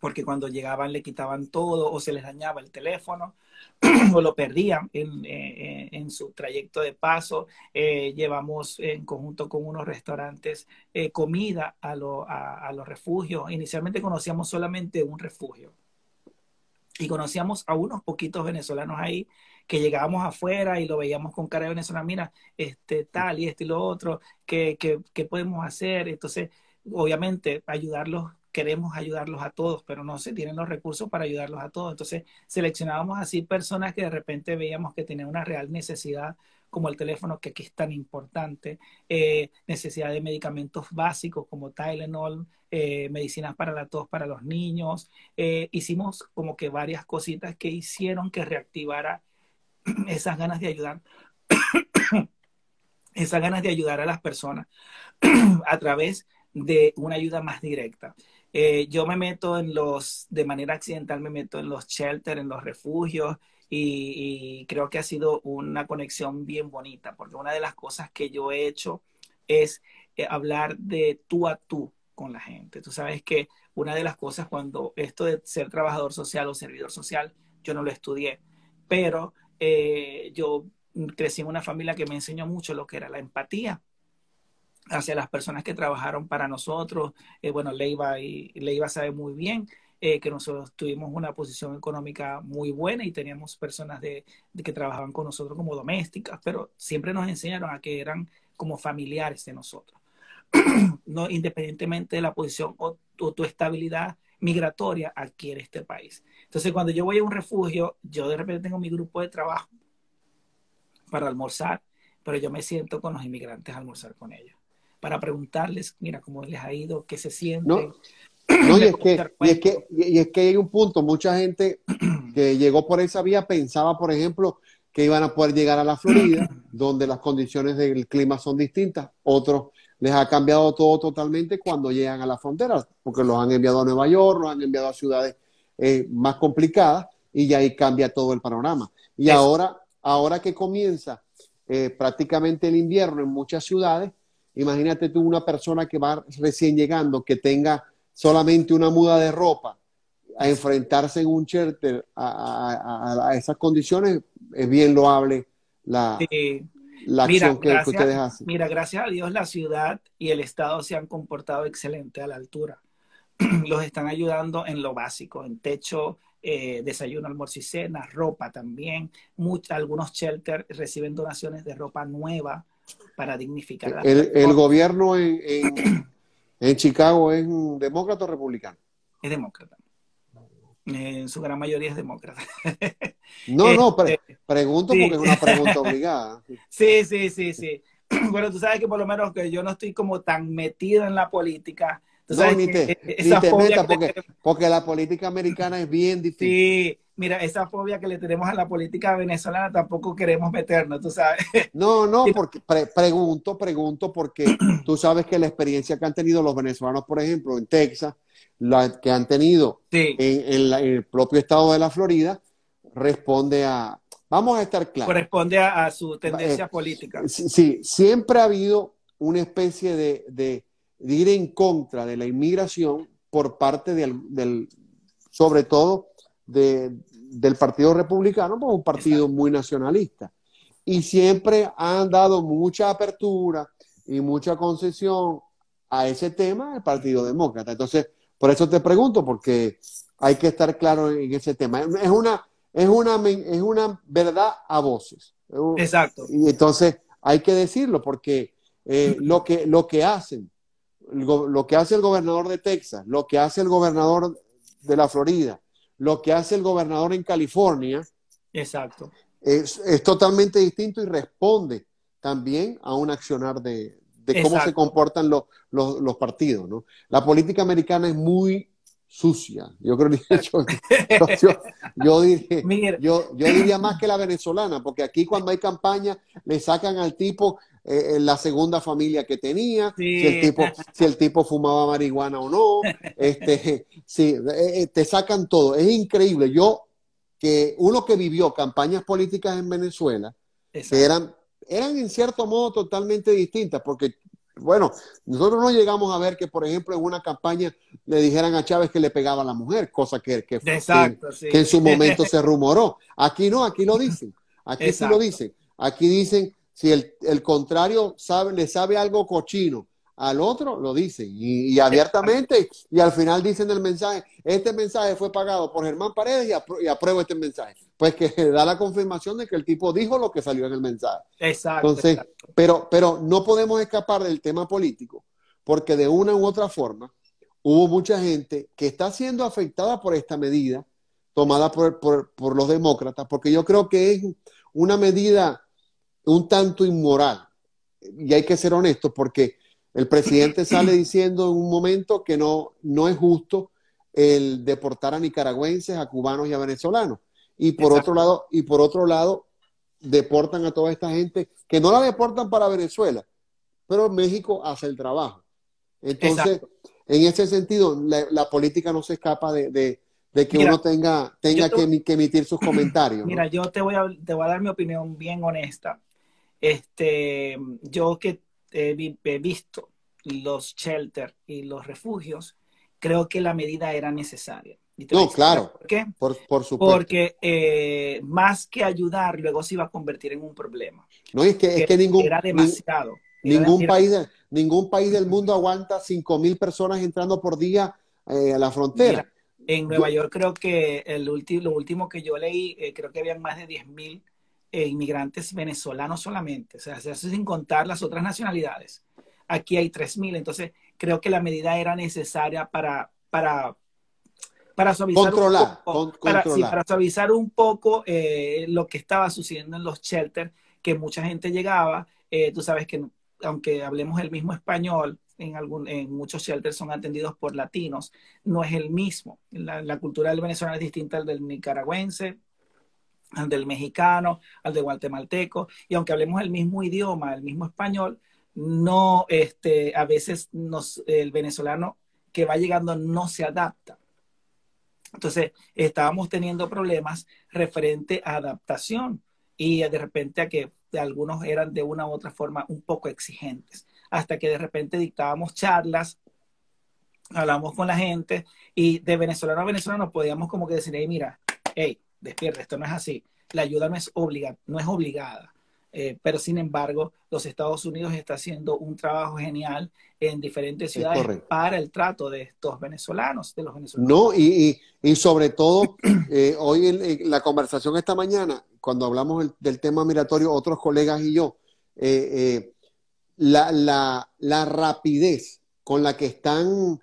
porque cuando llegaban le quitaban todo o se les dañaba el teléfono o lo perdían en, en, su trayecto de paso. llevamos en conjunto con unos restaurantes comida a, a, a, los refugios. Inicialmente conocíamos solamente un refugio y conocíamos a unos poquitos venezolanos ahí que llegábamos afuera y lo veíamos con cara de venezolana, mira, este tal y este y lo otro, ¿qué, qué, podemos hacer? Entonces, obviamente, ayudarlos, queremos ayudarlos a todos, pero no se tienen los recursos para ayudarlos a todos. Entonces, seleccionábamos así personas que de repente veíamos que tenían una real necesidad como el teléfono, que aquí es tan importante, eh, necesidad de medicamentos básicos como Tylenol, eh, medicinas para la tos para los niños. Eh, hicimos como que varias cositas que hicieron que reactivara esas ganas de ayudar, esas ganas de ayudar a las personas a través de una ayuda más directa. Yo me meto en los, de manera accidental, me meto en los shelters, en los refugios, y, creo que ha sido una conexión bien bonita, porque una de las cosas que yo he hecho es eh, hablar de tú a tú con la gente. Tú sabes que una de las cosas cuando esto de ser trabajador social o servidor social, yo no lo estudié, pero eh, yo crecí en una familia que me enseñó mucho lo que era la empatía hacia las personas que trabajaron para nosotros. Eh, bueno, Leiva, y, Leiva sabe muy bien eh, que nosotros tuvimos una posición económica muy buena y teníamos personas de, que trabajaban con nosotros como domésticas, pero siempre nos enseñaron a que eran como familiares de nosotros. no, independientemente de la posición o, tu estabilidad migratoria adquiere este país. Entonces, cuando yo voy a un refugio, yo de repente tengo mi grupo de trabajo para almorzar, pero yo me siento con los inmigrantes almorzar con ellos, para preguntarles, mira, cómo les ha ido, qué se sienten. No, y es, que, y, es que, y es que hay un punto, mucha gente que llegó por esa vía pensaba, por ejemplo, que iban a poder llegar a la Florida, donde las condiciones del clima son distintas. Otros les ha cambiado todo totalmente cuando llegan a la frontera, porque los han enviado a Nueva York, los han enviado a ciudades eh, más complicadas y ya ahí cambia todo el panorama. Y ahora, ahora que comienza eh, prácticamente el invierno en muchas ciudades, imagínate tú una persona que va recién llegando, que tenga solamente una muda de ropa a enfrentarse en un shelter a, esas condiciones, es bien loable la, la acción que, ustedes hacen. Mira, gracias a Dios la ciudad y el Estado se han comportado excelente a la altura. Los están ayudando en lo básico, en techo, eh, desayuno, almuerzo y cena, ropa también. algunos shelters reciben donaciones de ropa nueva para dignificar. el, el gobierno en ¿En Chicago es demócrata o republicano? Es demócrata. En su gran mayoría es demócrata. No, no, este, pregunto porque es una pregunta obligada. Sí, sí, sí, sí. Bueno, tú sabes que por lo menos que yo no estoy como tan metido en la política. no, ni te, metas porque, porque la política americana es bien difícil. Sí, mira, esa fobia que le tenemos a la política venezolana tampoco queremos meternos, tú sabes. No, no, porque pregunto, pregunto, porque tú sabes que la experiencia que han tenido los venezolanos, por ejemplo, en Texas, la que han tenido en, el propio estado de la Florida, responde a, vamos a estar claros. Corresponde a, su tendencia eh, política. Sí, siempre ha habido una especie de, de, ir en contra de la inmigración por parte del, del sobre todo, del Partido Republicano, pues un partido muy nacionalista. Y siempre han dado mucha apertura y mucha concesión a ese tema el Partido Demócrata. Entonces, por eso te pregunto, porque hay que estar claro en ese tema. Es una, es una, es una verdad a voces. Exacto. Y entonces hay que decirlo, porque eh, lo, que, lo que hacen, lo que hace el gobernador de Texas, lo que hace el gobernador de la Florida, lo que hace el gobernador en California. Exacto. Es, totalmente distinto y responde también a un accionar de, cómo se comportan los, los, partidos. ¿no? La política americana es muy sucia. Yo creo que yo, yo, diría, yo, diría más que la venezolana, porque aquí cuando hay campaña le sacan al tipo eh, la segunda familia que tenía, si, el tipo, si el tipo fumaba marihuana o no, este, sí, eh, eh, te sacan todo. Es increíble. Yo, que uno que vivió campañas políticas en Venezuela, que eran, eran en cierto modo totalmente distintas, porque bueno, nosotros no llegamos a ver que, por ejemplo, en una campaña le dijeran a Chávez que le pegaba a la mujer, cosa que, que, que, en su momento se rumoró. Aquí no, aquí lo dicen. Aquí sí lo dicen. Aquí dicen, si el, el contrario sabe, le sabe algo cochino al otro, lo dicen y, abiertamente y al final dicen el mensaje, este mensaje fue pagado por Germán Paredes y, apruebo este mensaje. Pues que da la confirmación de que el tipo dijo lo que salió en el mensaje. Exacto. Entonces, Pero, pero no podemos escapar del tema político porque de una u otra forma hubo mucha gente que está siendo afectada por esta medida tomada por, por los demócratas, porque yo creo que es una medida un tanto inmoral. Y hay que ser honestos porque el presidente sale diciendo en un momento que no, no es justo el deportar a nicaragüenses, a cubanos y a venezolanos. Y por otro lado, y por otro lado, deportan a toda esta gente que no la deportan para Venezuela, pero México hace el trabajo. Entonces, en ese sentido, la, política no se escapa de, que uno tenga, tenga que, emitir sus comentarios. Mira, yo te voy, a, te voy a dar mi opinión bien honesta. Este, yo que he, visto los shelters y los refugios, creo que la medida era necesaria. no, claro. ¿Por qué? Por, supuesto. Porque eh, más que ayudar, luego se iba a convertir en un problema. No, es que, es que ningún. Era demasiado. ningún, país, ningún país del mundo aguanta 5.000 personas entrando por día eh, a la frontera. en Nueva York creo que el lo último que yo leí, eh, creo que habían más de 10.000 eh, inmigrantes venezolanos solamente, o sea, se hace sin contar las otras nacionalidades. Aquí hay 3.000, entonces creo que la medida era necesaria para, para, para suavizar un poco, para, suavizar un poco eh, lo que estaba sucediendo en los shelters, que mucha gente llegaba, eh, tú sabes que aunque hablemos el mismo español, en, algún, en muchos shelters son atendidos por latinos, no es el mismo. La, la cultura del venezolano es distinta al del nicaragüense, del mexicano, al de guatemalteco, y aunque hablemos el mismo idioma, el mismo español, no, este, a veces nos, el venezolano que va llegando no se adapta. Entonces, estábamos teniendo problemas referente a adaptación y de repente a que algunos eran de una u otra forma un poco exigentes, hasta que de repente dictábamos charlas, hablamos con la gente y de venezolano a venezolano podíamos como que decir, hey, mira, hey, despierta, esto no es así. La ayuda no es, obliga, no es obligada. Eh, pero sin embargo, los Estados Unidos está haciendo un trabajo genial en diferentes ciudades para el trato de estos venezolanos, de los venezolanos. No, y, y, sobre todo, eh, hoy en, la conversación esta mañana, cuando hablamos del tema migratorio, otros colegas y yo, eh, la, la, la, rapidez con la que están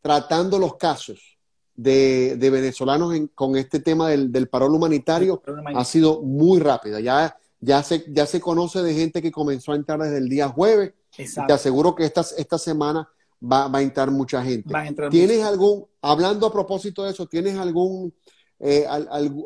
tratando los casos de, venezolanos con este tema del, del parol humanitario ha sido muy rápida. Ya, ya, se, ya se conoce de gente que comenzó a entrar desde el día jueves. Te aseguro que esta, esta semana va, va, a entrar mucha gente. ¿Tienes algún, hablando a propósito de eso, tienes algún, eh,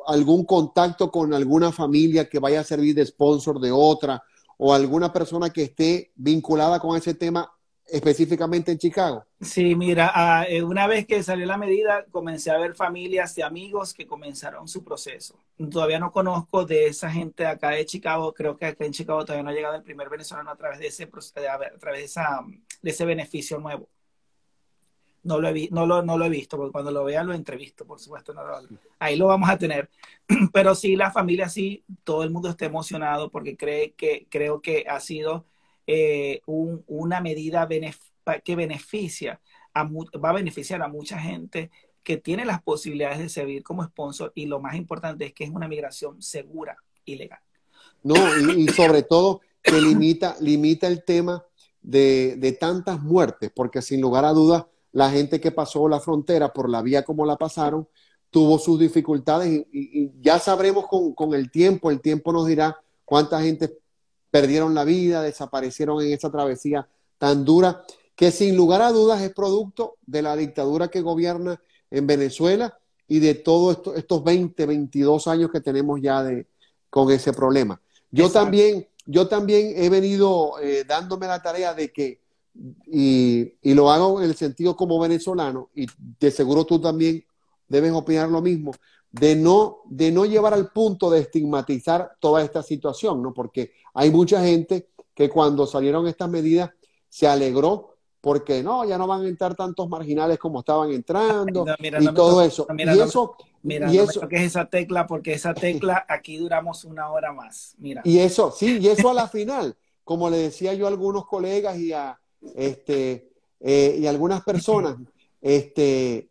algún contacto con alguna familia que vaya a servir de sponsor de otra o alguna persona que esté vinculada con ese tema específicamente en Chicago? Sí, mira, ah, eh, una vez que salió la medida, comencé a ver familias de amigos que comenzaron su proceso. Todavía no conozco de esa gente acá de Chicago, creo que acá en Chicago todavía no ha llegado el primer venezolano a través de ese, a través de, esa, de ese beneficio nuevo. No lo, he, no, lo, no lo visto, porque cuando lo vea lo entrevisto, por supuesto. ahí lo vamos a tener. Pero sí, la familia sí, todo el mundo está emocionado porque cree que, creo que ha sido eh, una medida que beneficia, a, va a beneficiar a mucha gente que tiene las posibilidades de servir como sponsor y lo más importante es que es una migración segura y legal. No, y, sobre todo que limita, limita el tema de, tantas muertes, porque sin lugar a dudas, la gente que pasó la frontera por la vía como la pasaron, tuvo sus dificultades y, ya sabremos con, el tiempo, el tiempo nos dirá cuánta gente perdieron la vida, desaparecieron en esa travesía tan dura, que sin lugar a dudas es producto de la dictadura que gobierna en Venezuela y de todos esto, estos 20, 22 años que tenemos ya de, con ese problema. Yo también, yo también he venido eh, dándome la tarea de que, y, y, lo hago en el sentido como venezolano, y de seguro tú también debes opinar lo mismo, de no, de no llevar al punto de estigmatizar toda esta situación, ¿no? Porque hay mucha gente que cuando salieron estas medidas se alegró porque no, ya no van a entrar tantos marginales como estaban entrando y todo eso. y eso, y eso que es esa tecla, porque esa tecla aquí duramos una hora más. Mira. Y eso, sí, y eso a la final, como le decía yo a algunos colegas y a este eh, y algunas personas, este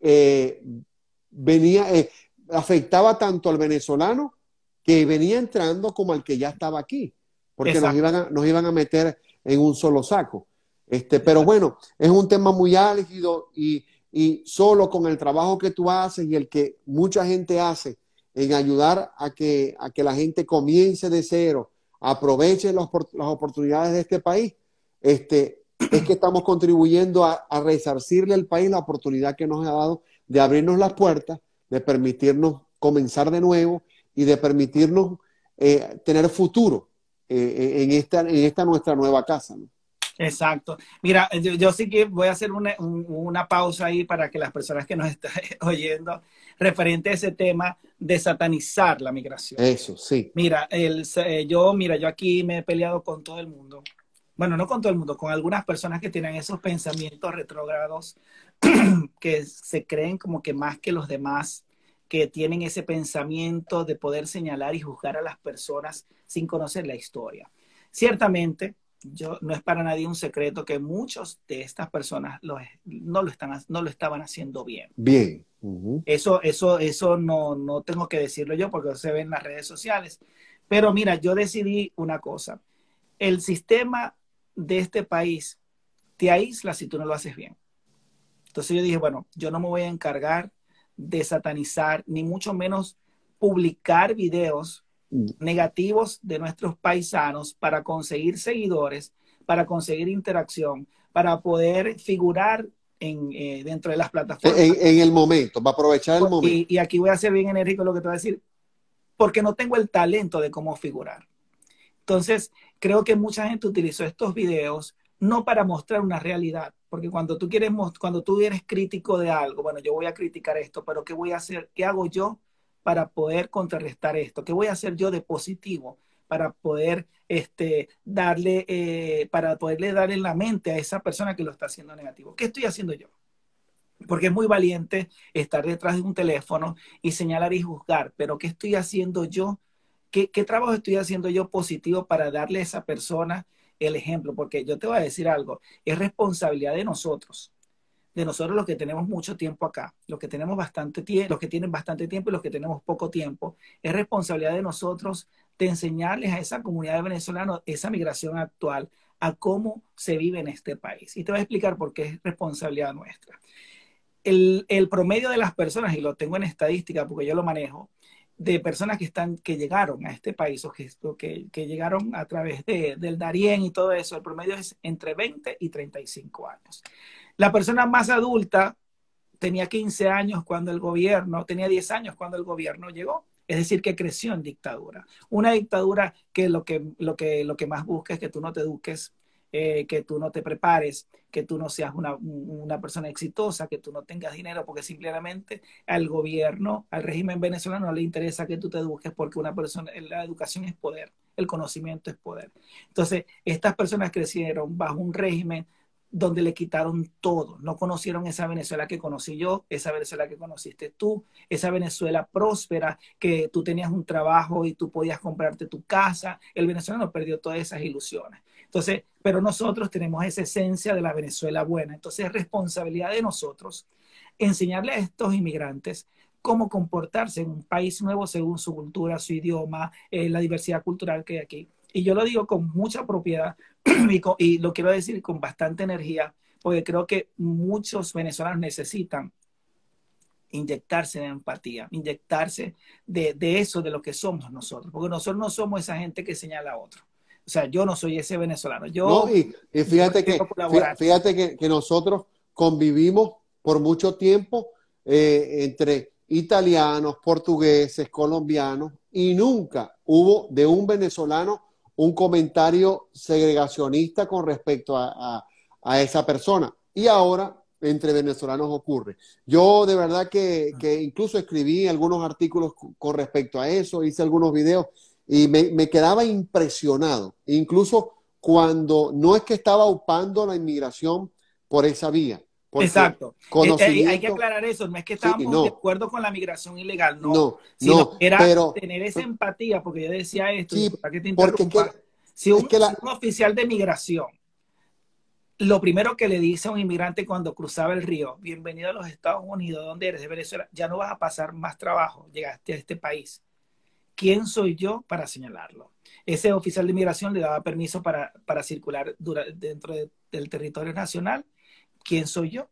eh, venía, eh, afectaba tanto al venezolano que venía entrando como al que ya estaba aquí, porque nos iban, a, nos iban a meter en un solo saco. Este, pero bueno, es un tema muy álgido y, y solo con el trabajo que tú haces y el que mucha gente hace en ayudar a que, a que la gente comience de cero, aproveche las oportunidades de este país, este, es que estamos contribuyendo a, a, resarcirle al país la oportunidad que nos ha dado de abrirnos las puertas, de permitirnos comenzar de nuevo y de permitirnos eh, tener futuro eh, en, esta, en esta nuestra nueva casa. Exacto. Mira, yo, sí que voy a hacer una, una, pausa ahí para que las personas que nos están oyendo, referente a ese tema de satanizar la migración. Eso, sí. Mira, el, eh, yo, mira, yo aquí me he peleado con todo el mundo. Bueno, no con todo el mundo, con algunas personas que tienen esos pensamientos retrógrados que se creen como que más que los demás, que tienen ese pensamiento de poder señalar y juzgar a las personas sin conocer la historia. Ciertamente, yo, no es para nadie un secreto que muchos de estas personas no, lo están, no lo estaban haciendo bien. Bien. Eso, eso, eso no, no tengo que decirlo yo porque se ve en las redes sociales. Pero mira, yo decidí una cosa. El sistema de este país te aísla si tú no lo haces bien. Entonces yo dije, bueno, yo no me voy a encargar de satanizar, ni mucho menos publicar videos negativos de nuestros paisanos para conseguir seguidores, para conseguir interacción, para poder figurar en, eh, dentro de las plataformas. En, el momento, para aprovechar el momento. Y, y, aquí voy a ser bien enérgico lo que te voy a decir, porque no tengo el talento de cómo figurar. Entonces, creo que mucha gente utilizó estos videos no para mostrar una realidad, porque cuando tú quieres, cuando tú eres crítico de algo, bueno, yo voy a criticar esto, pero ¿qué voy a hacer? ¿Qué hago yo para poder contrarrestar esto? ¿Qué voy a hacer yo de positivo para poder este, darle, eh, para poderle dar en la mente a esa persona que lo está haciendo negativo? ¿Qué estoy haciendo yo? Porque es muy valiente estar detrás de un teléfono y señalar y juzgar, pero ¿qué estoy haciendo yo? ¿Qué, qué trabajo estoy haciendo yo positivo para darle a esa persona el ejemplo, porque yo te voy a decir algo, es responsabilidad de nosotros, de nosotros los que tenemos mucho tiempo acá, los que tenemos bastante tiempo, los que tienen bastante tiempo y los que tenemos poco tiempo, es responsabilidad de nosotros de enseñarles a esa comunidad de venezolanos esa migración actual, a cómo se vive en este país. Y te voy a explicar por qué es responsabilidad nuestra. El, el promedio de las personas, y lo tengo en estadística porque yo lo manejo, de personas que, están, que llegaron a este país o que, que, llegaron a través de, del Darién y todo eso, el promedio es entre 20 y 35 años. La persona más adulta tenía 15 años cuando el gobierno, tenía 10 años cuando el gobierno llegó. Es decir, que creció en dictadura. Una dictadura que lo que, lo que, lo que más busca es que tú no te eduques, eh, que tú no te prepares, que tú no seas una, una, persona exitosa, que tú no tengas dinero, porque simplemente al gobierno, al régimen venezolano no le interesa que tú te eduques porque una persona, la educación es poder, el conocimiento es poder. Entonces, estas personas crecieron bajo un régimen donde le quitaron todo. No conocieron esa Venezuela que conocí yo, esa Venezuela que conociste tú, esa Venezuela próspera, que tú tenías un trabajo y tú podías comprarte tu casa. El venezolano perdió todas esas ilusiones. Entonces, pero nosotros tenemos esa esencia de la Venezuela buena. Entonces, es responsabilidad de nosotros enseñarle a estos inmigrantes cómo comportarse en un país nuevo según su cultura, su idioma, eh, la diversidad cultural que hay aquí. Y yo lo digo con mucha propiedad y, lo quiero decir con bastante energía, porque creo que muchos venezolanos necesitan inyectarse de empatía, inyectarse de, de, eso, de lo que somos nosotros, porque nosotros no somos esa gente que señala a otro. O sea, yo no soy ese venezolano. Yo, no, y, fíjate, que, fíjate que, que, nosotros convivimos por mucho tiempo eh, entre italianos, portugueses, colombianos, y nunca hubo de un venezolano un comentario segregacionista con respecto a, esa persona. Y ahora entre venezolanos ocurre. Yo de verdad que, incluso escribí algunos artículos con respecto a eso, hice algunos videos y me, quedaba impresionado, incluso cuando no es que estaba upando la inmigración por esa vía. Exacto. Eh, eh, hay que aclarar eso, no es que estábamos de acuerdo con la migración ilegal, no, sino era tener esa empatía, porque yo decía esto, para te porque si, un, oficial de migración, lo primero que le dice a un inmigrante cuando cruzaba el río, bienvenido a los Estados Unidos, ¿dónde eres? De Venezuela, ya no vas a pasar más trabajo, llegaste a este país. ¿Quién soy yo para señalarlo? Ese oficial de migración le daba permiso para, para circular dentro del territorio nacional ¿quién soy yo?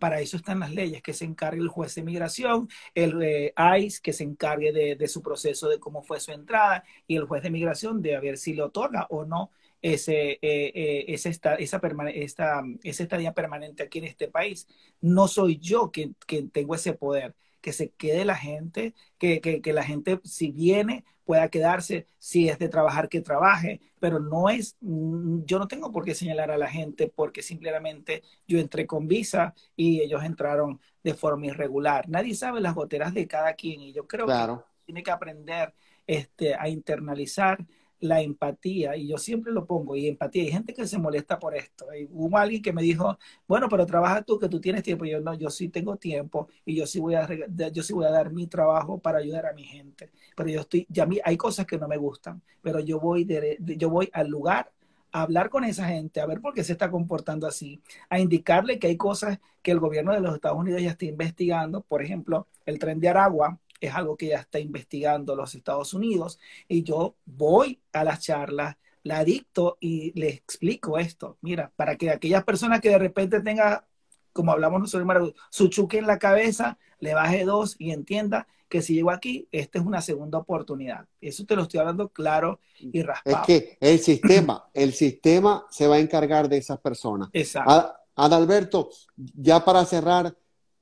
Para eso están las leyes, que se encargue el juez de migración, el eh, ICE, que se encargue de, su proceso de cómo fue su entrada, y el juez de migración de ver si le otorga o no ese, eh, eh, esta, esa, esta, esa estadía permanente aquí en este país. No soy yo quien tengo ese poder que se quede la gente, que, que, que, la gente si viene pueda quedarse, si es de trabajar que trabaje, pero no es, mm, yo no tengo por qué señalar a la gente porque simplemente yo entré con visa y ellos entraron de forma irregular. Nadie sabe las goteras de cada quien y yo creo que tiene que aprender este, a internalizar la empatía, y yo siempre lo pongo, y empatía, hay gente que se molesta por esto. Y hubo alguien que me dijo, bueno, pero trabaja tú, que tú tienes tiempo. Y yo no, yo sí tengo tiempo y yo sí voy a, yo sí voy a dar mi trabajo para ayudar a mi gente. Pero yo estoy, ya a mí hay cosas que no me gustan, pero yo voy, de, yo voy al lugar a hablar con esa gente, a ver por qué se está comportando así, a indicarle que hay cosas que el gobierno de los Estados Unidos ya está investigando, por ejemplo, el tren de Aragua, es algo que ya está investigando los Estados Unidos y yo voy a las charlas, la dicto y le explico esto. Mira, para que aquellas personas que de repente tenga, como hablamos nosotros, su chuque en la cabeza, le baje dos y entienda que si llego aquí, esta es una segunda oportunidad. Eso te lo estoy hablando claro y raspado. Es que el sistema, el sistema se va a encargar de esas personas. Exacto. Adalberto, ya para cerrar,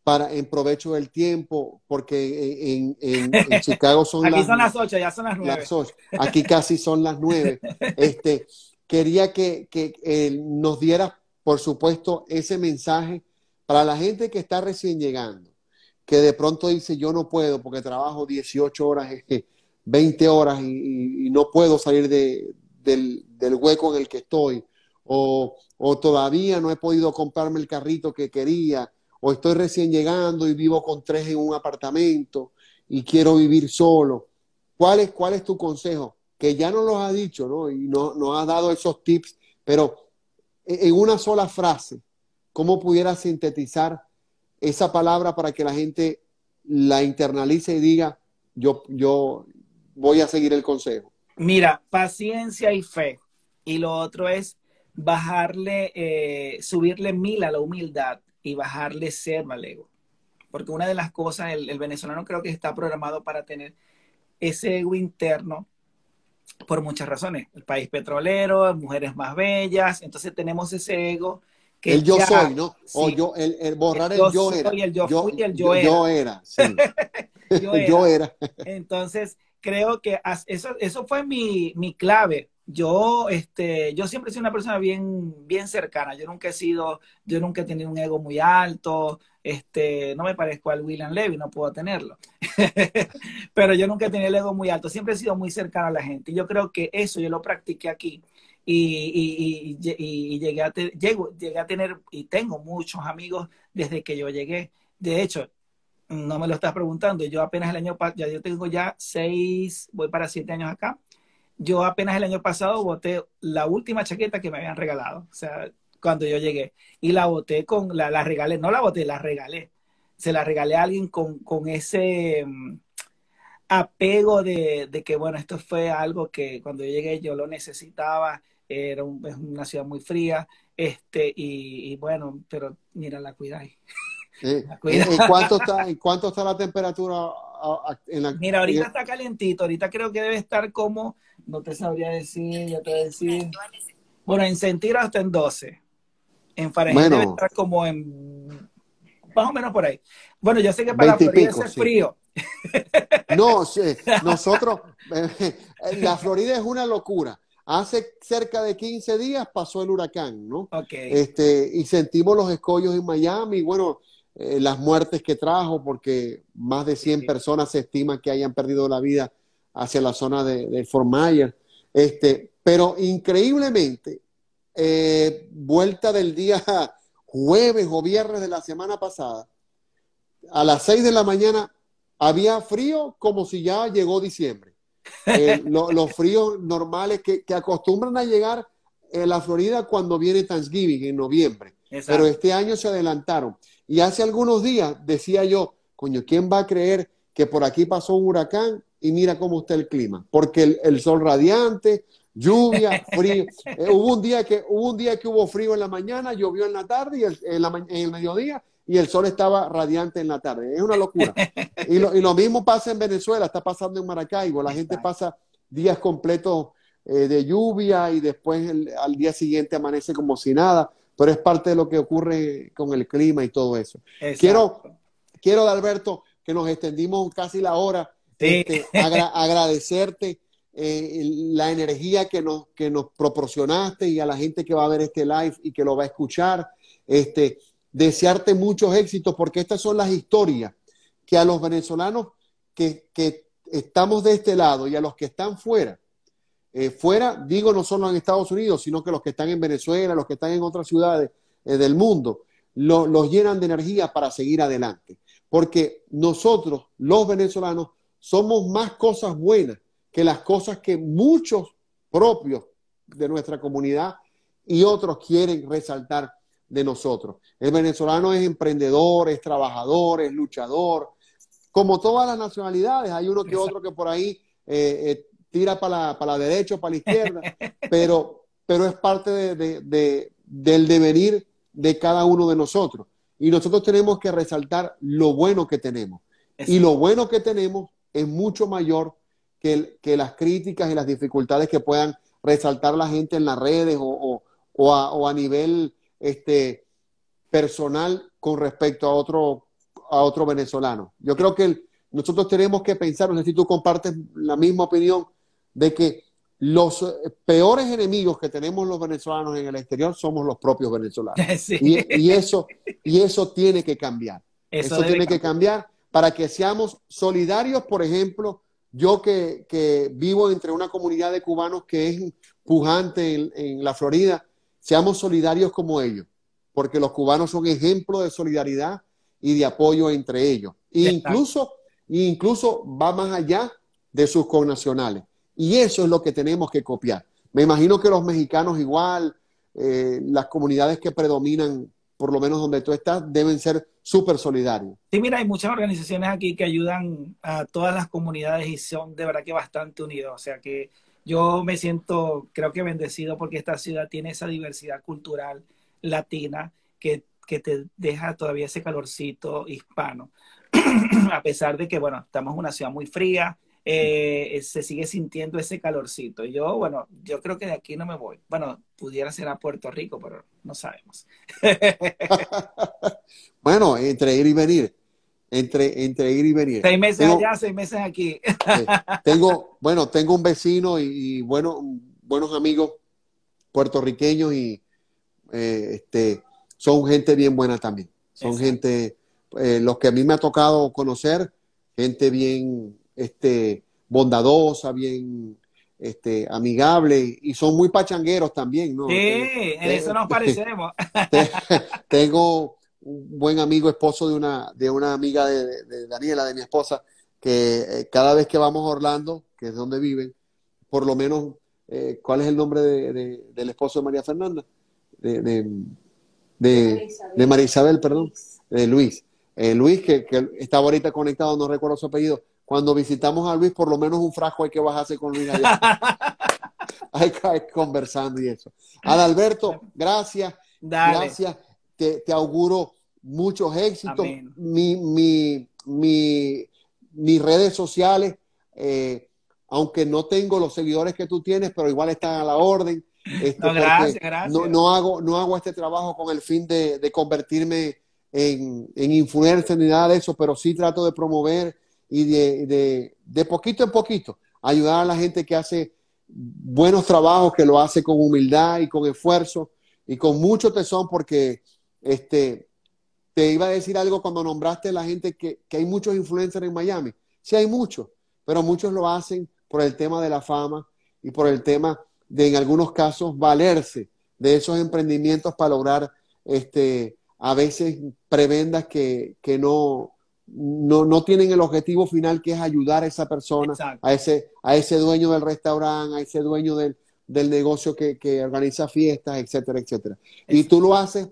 para, en provecho del tiempo, porque en, en, Chicago son Aquí las... son las ocho, ya son las nueve. Aquí casi son las nueve. Este, quería que, que eh, nos diera, por supuesto, ese mensaje para la gente que está recién llegando, que de pronto dice, yo no puedo porque trabajo 18 horas, 20 eh, horas y, y no puedo salir de, del, del, hueco en el que estoy, o, o todavía no he podido comprarme el carrito que quería, o estoy recién llegando y vivo con tres en un apartamento y quiero vivir solo. ¿Cuál es, cuál es tu consejo? Que ya nos lo has dicho, ¿no? Y no, nos has dado esos tips, pero en una sola frase, ¿cómo pudieras sintetizar esa palabra para que la gente la internalice y diga, yo, yo voy a seguir el consejo? Mira, paciencia y fe. Y lo otro es bajarle, eh, subirle mil a la humildad y bajarle cero al ego. Porque una de las cosas, el, venezolano creo que está programado para tener ese ego interno por muchas razones. El país petrolero, mujeres más bellas, entonces tenemos ese ego. Que el yo soy, ¿no? o yo, el, borrar el, yo, era. el yo, fui y el yo, era. Yo era, sí. yo, era. Entonces, creo que eso, eso fue mi, mi clave yo, este, yo siempre he sido una persona bien, bien cercana. Yo nunca he sido, yo nunca he tenido un ego muy alto. Este, no me parezco al William Levy, no puedo tenerlo. Pero yo nunca he tenido el ego muy alto. Siempre he sido muy cercano a la gente. Y yo creo que eso yo lo practiqué aquí. Y, y, llegué, a llegué a tener, y tengo muchos amigos desde que yo llegué. De hecho, no me lo estás preguntando. Yo apenas el año pasado, ya yo tengo ya seis, voy para siete años acá yo apenas el año pasado voté la última chaqueta que me habían regalado, o sea, cuando yo llegué. Y la voté con, la, la regalé, no la voté, la regalé. Se la regalé a alguien con, con ese mm, apego de, de, que, bueno, esto fue algo que cuando yo llegué yo lo necesitaba, era una ciudad muy fría, este, y, bueno, pero mira, la cuidáis. ¿En, cuánto está, ¿En cuánto está la temperatura? En mira, ahorita está calientito, ahorita creo que debe estar como no te sabría decir, ya te voy a decir. Bueno, en centígrados está en 12. En Fahrenheit debe estar como en más o menos por ahí. Bueno, yo sé que para la Florida es frío. No, nosotros, eh, la Florida es una locura. Hace cerca de 15 días pasó el huracán, ¿no? Okay. Este, y sentimos los escollos en Miami, bueno, eh, las muertes que trajo, porque más de 100 personas se estima que hayan perdido la vida hacia la zona de, Fort Myers. Este, pero increíblemente, eh, vuelta del día jueves o viernes de la semana pasada, a las 6 de la mañana había frío como si ya llegó diciembre. Eh, los fríos normales que, acostumbran a llegar en la Florida cuando viene Thanksgiving en noviembre. Pero este año se adelantaron. Y hace algunos días decía yo, coño, ¿quién va a creer que por aquí pasó un huracán y mira cómo está el clima, porque el, sol radiante, lluvia, frío. Eh, hubo, un día que, hubo un día que hubo frío en la mañana, llovió en la tarde y en, el mediodía y el sol estaba radiante en la tarde. Es una locura. Y lo, mismo pasa en Venezuela, está pasando en Maracaibo. La gente pasa días completos eh, de lluvia y después al día siguiente amanece como si nada, pero es parte de lo que ocurre con el clima y todo eso. Quiero, quiero, Alberto, que nos extendimos casi la hora este, agradecerte eh, la energía que nos, que nos proporcionaste y a la gente que va a ver este live y que lo va a escuchar. Este, desearte muchos éxitos porque estas son las historias que a los venezolanos que, que estamos de este lado y a los que están fuera, eh, fuera, digo no solo en Estados Unidos, sino que los que están en Venezuela, los que están en otras ciudades eh, del mundo, los llenan de energía para seguir adelante. Porque nosotros, los venezolanos, somos más cosas buenas que las cosas que muchos propios de nuestra comunidad y otros quieren resaltar de nosotros. El venezolano es emprendedor, es trabajador, es luchador, como todas las nacionalidades. Hay uno que otro que por ahí eh, eh, tira para la, derecha o para la izquierda, pero, pero es parte de, del devenir de cada uno de nosotros. Y nosotros tenemos que resaltar lo bueno que tenemos. Y lo bueno que tenemos es mucho mayor que, que, las críticas y las dificultades que puedan resaltar la gente en las redes o, a, nivel este, personal con respecto a otro, a otro venezolano. Yo creo que nosotros tenemos que pensar, no sé si tú compartes la misma opinión, de que los peores enemigos que tenemos los venezolanos en el exterior somos los propios venezolanos. Y, eso, y eso tiene que cambiar. Eso, tiene que cambiar para que seamos solidarios, por ejemplo, yo que, vivo entre una comunidad de cubanos que es pujante en, la Florida, seamos solidarios como ellos, porque los cubanos son ejemplo de solidaridad y de apoyo entre ellos. E incluso, incluso va más allá de sus connacionales. Y eso es lo que tenemos que copiar. Me imagino que los mexicanos igual, eh, las comunidades que predominan por lo menos donde tú estás, deben ser súper solidarios. Sí, mira, hay muchas organizaciones aquí que ayudan a todas las comunidades y son de verdad que bastante unidos. O sea que yo me siento, creo que bendecido porque esta ciudad tiene esa diversidad cultural latina que, que te deja todavía ese calorcito hispano. a pesar de que, bueno, estamos en una ciudad muy fría, eh, se sigue sintiendo ese calorcito. Yo, bueno, yo creo que de aquí no me voy. Bueno, pudiera ser a Puerto Rico, pero no sabemos. bueno, entre ir y venir. Entre, entre ir y venir. Seis meses allá, seis meses aquí. tengo, bueno, tengo un vecino y, bueno, buenos amigos puertorriqueños y eh, este, son gente bien buena también. Son gente eh, los que a mí me ha tocado conocer, gente bien este, bondadosa, bien este, amigable y son muy pachangueros también, ¿no? Sí, en eso nos parecemos. Tengo un buen amigo, esposo de una, de una amiga de, Daniela, de mi esposa, que eh, cada vez que vamos a Orlando, que es donde viven, por lo menos, eh, ¿cuál es el nombre del esposo de María Fernanda? De, de, María Isabel, perdón, de Luis. Eh, Luis, que, estaba ahorita conectado, no recuerdo su apellido. Cuando visitamos a Luis, por lo menos un frasco hay que bajarse con Luis allá. hay que ir conversando y eso. Adalberto, gracias. Gracias. Te, auguro muchos éxitos. Mi, mi, mi, mis redes sociales, eh, aunque no tengo los seguidores que tú tienes, pero igual están a la orden. No, gracias, gracias. No, hago, no hago este trabajo con el fin de, de convertirme en, en influencer ni nada de eso, pero sí trato de promover y de, de, poquito en poquito ayudar a la gente que hace buenos trabajos, que lo hace con humildad y con esfuerzo y con mucho tesón, porque este, te iba a decir algo cuando nombraste a la gente que, que hay muchos influencers en Miami. Sí hay muchos, pero muchos lo hacen por el tema de la fama y por el tema de, en algunos casos, valerse de esos emprendimientos para lograr este, a veces prebendas que, que no, no, no, tienen el objetivo final que es ayudar a esa persona, a ese, a ese dueño del restaurante, a ese dueño del, del negocio que, que, organiza fiestas, etcétera, etcétera. Y tú lo haces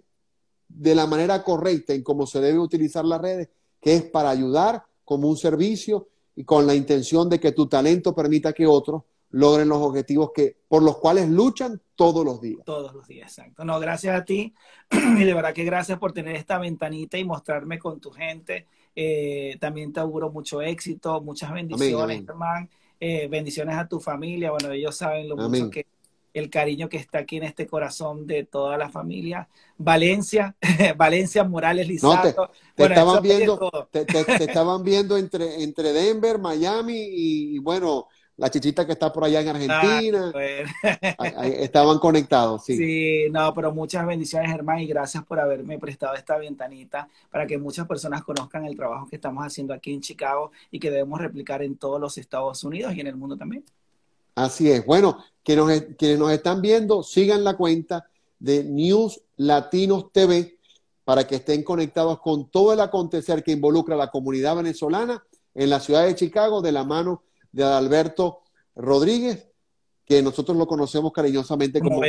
de la manera correcta en cómo se debe utilizar las redes, que es para ayudar como un servicio y con la intención de que tu talento permita que otros logren los objetivos que, por los cuales luchan todos los días. Todos los días, exacto. No, gracias a ti y de verdad que gracias por tener esta ventanita y mostrarme con tu gente. Eh, también te auguro mucho éxito, muchas bendiciones, hermano. Eh, bendiciones a tu familia. Bueno, ellos saben lo mucho que el cariño que está aquí en este corazón de toda la familia. Valencia, Valencia Morales Lizato. te, estaban viendo, te, estaban viendo entre, entre Denver, Miami y bueno, la chichita que está por allá en Argentina. estaban conectados, sí. Sí, no, pero muchas bendiciones, Germán, y gracias por haberme prestado esta ventanita para que muchas personas conozcan el trabajo que estamos haciendo aquí en Chicago y que debemos replicar en todos los Estados Unidos y en el mundo también. Así es. Bueno, que nos, quienes nos están viendo, sigan la cuenta de News Latinos TV para que estén conectados con todo el acontecer que involucra a la comunidad venezolana en la ciudad de Chicago de la mano de Alberto Rodríguez, que nosotros lo conocemos cariñosamente como,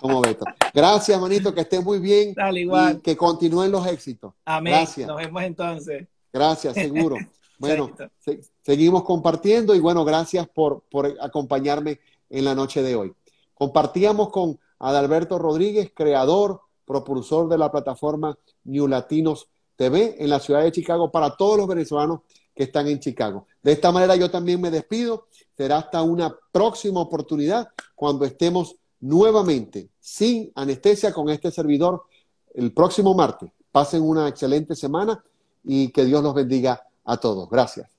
como, Beto. Gracias, manito, que esté muy bien. Y que continúen los éxitos. Amén. Gracias. Nos vemos entonces. Gracias, seguro. Bueno, seguimos compartiendo y bueno, gracias por, por acompañarme en la noche de hoy. Compartíamos con Adalberto Rodríguez, creador, propulsor de la plataforma New Latinos TV en la ciudad de Chicago para todos los venezolanos que están en Chicago. De esta manera yo también me despido. Será hasta una próxima oportunidad cuando estemos nuevamente sin anestesia con este servidor el próximo martes. Pasen una excelente semana y que Dios los bendiga a todos. Gracias.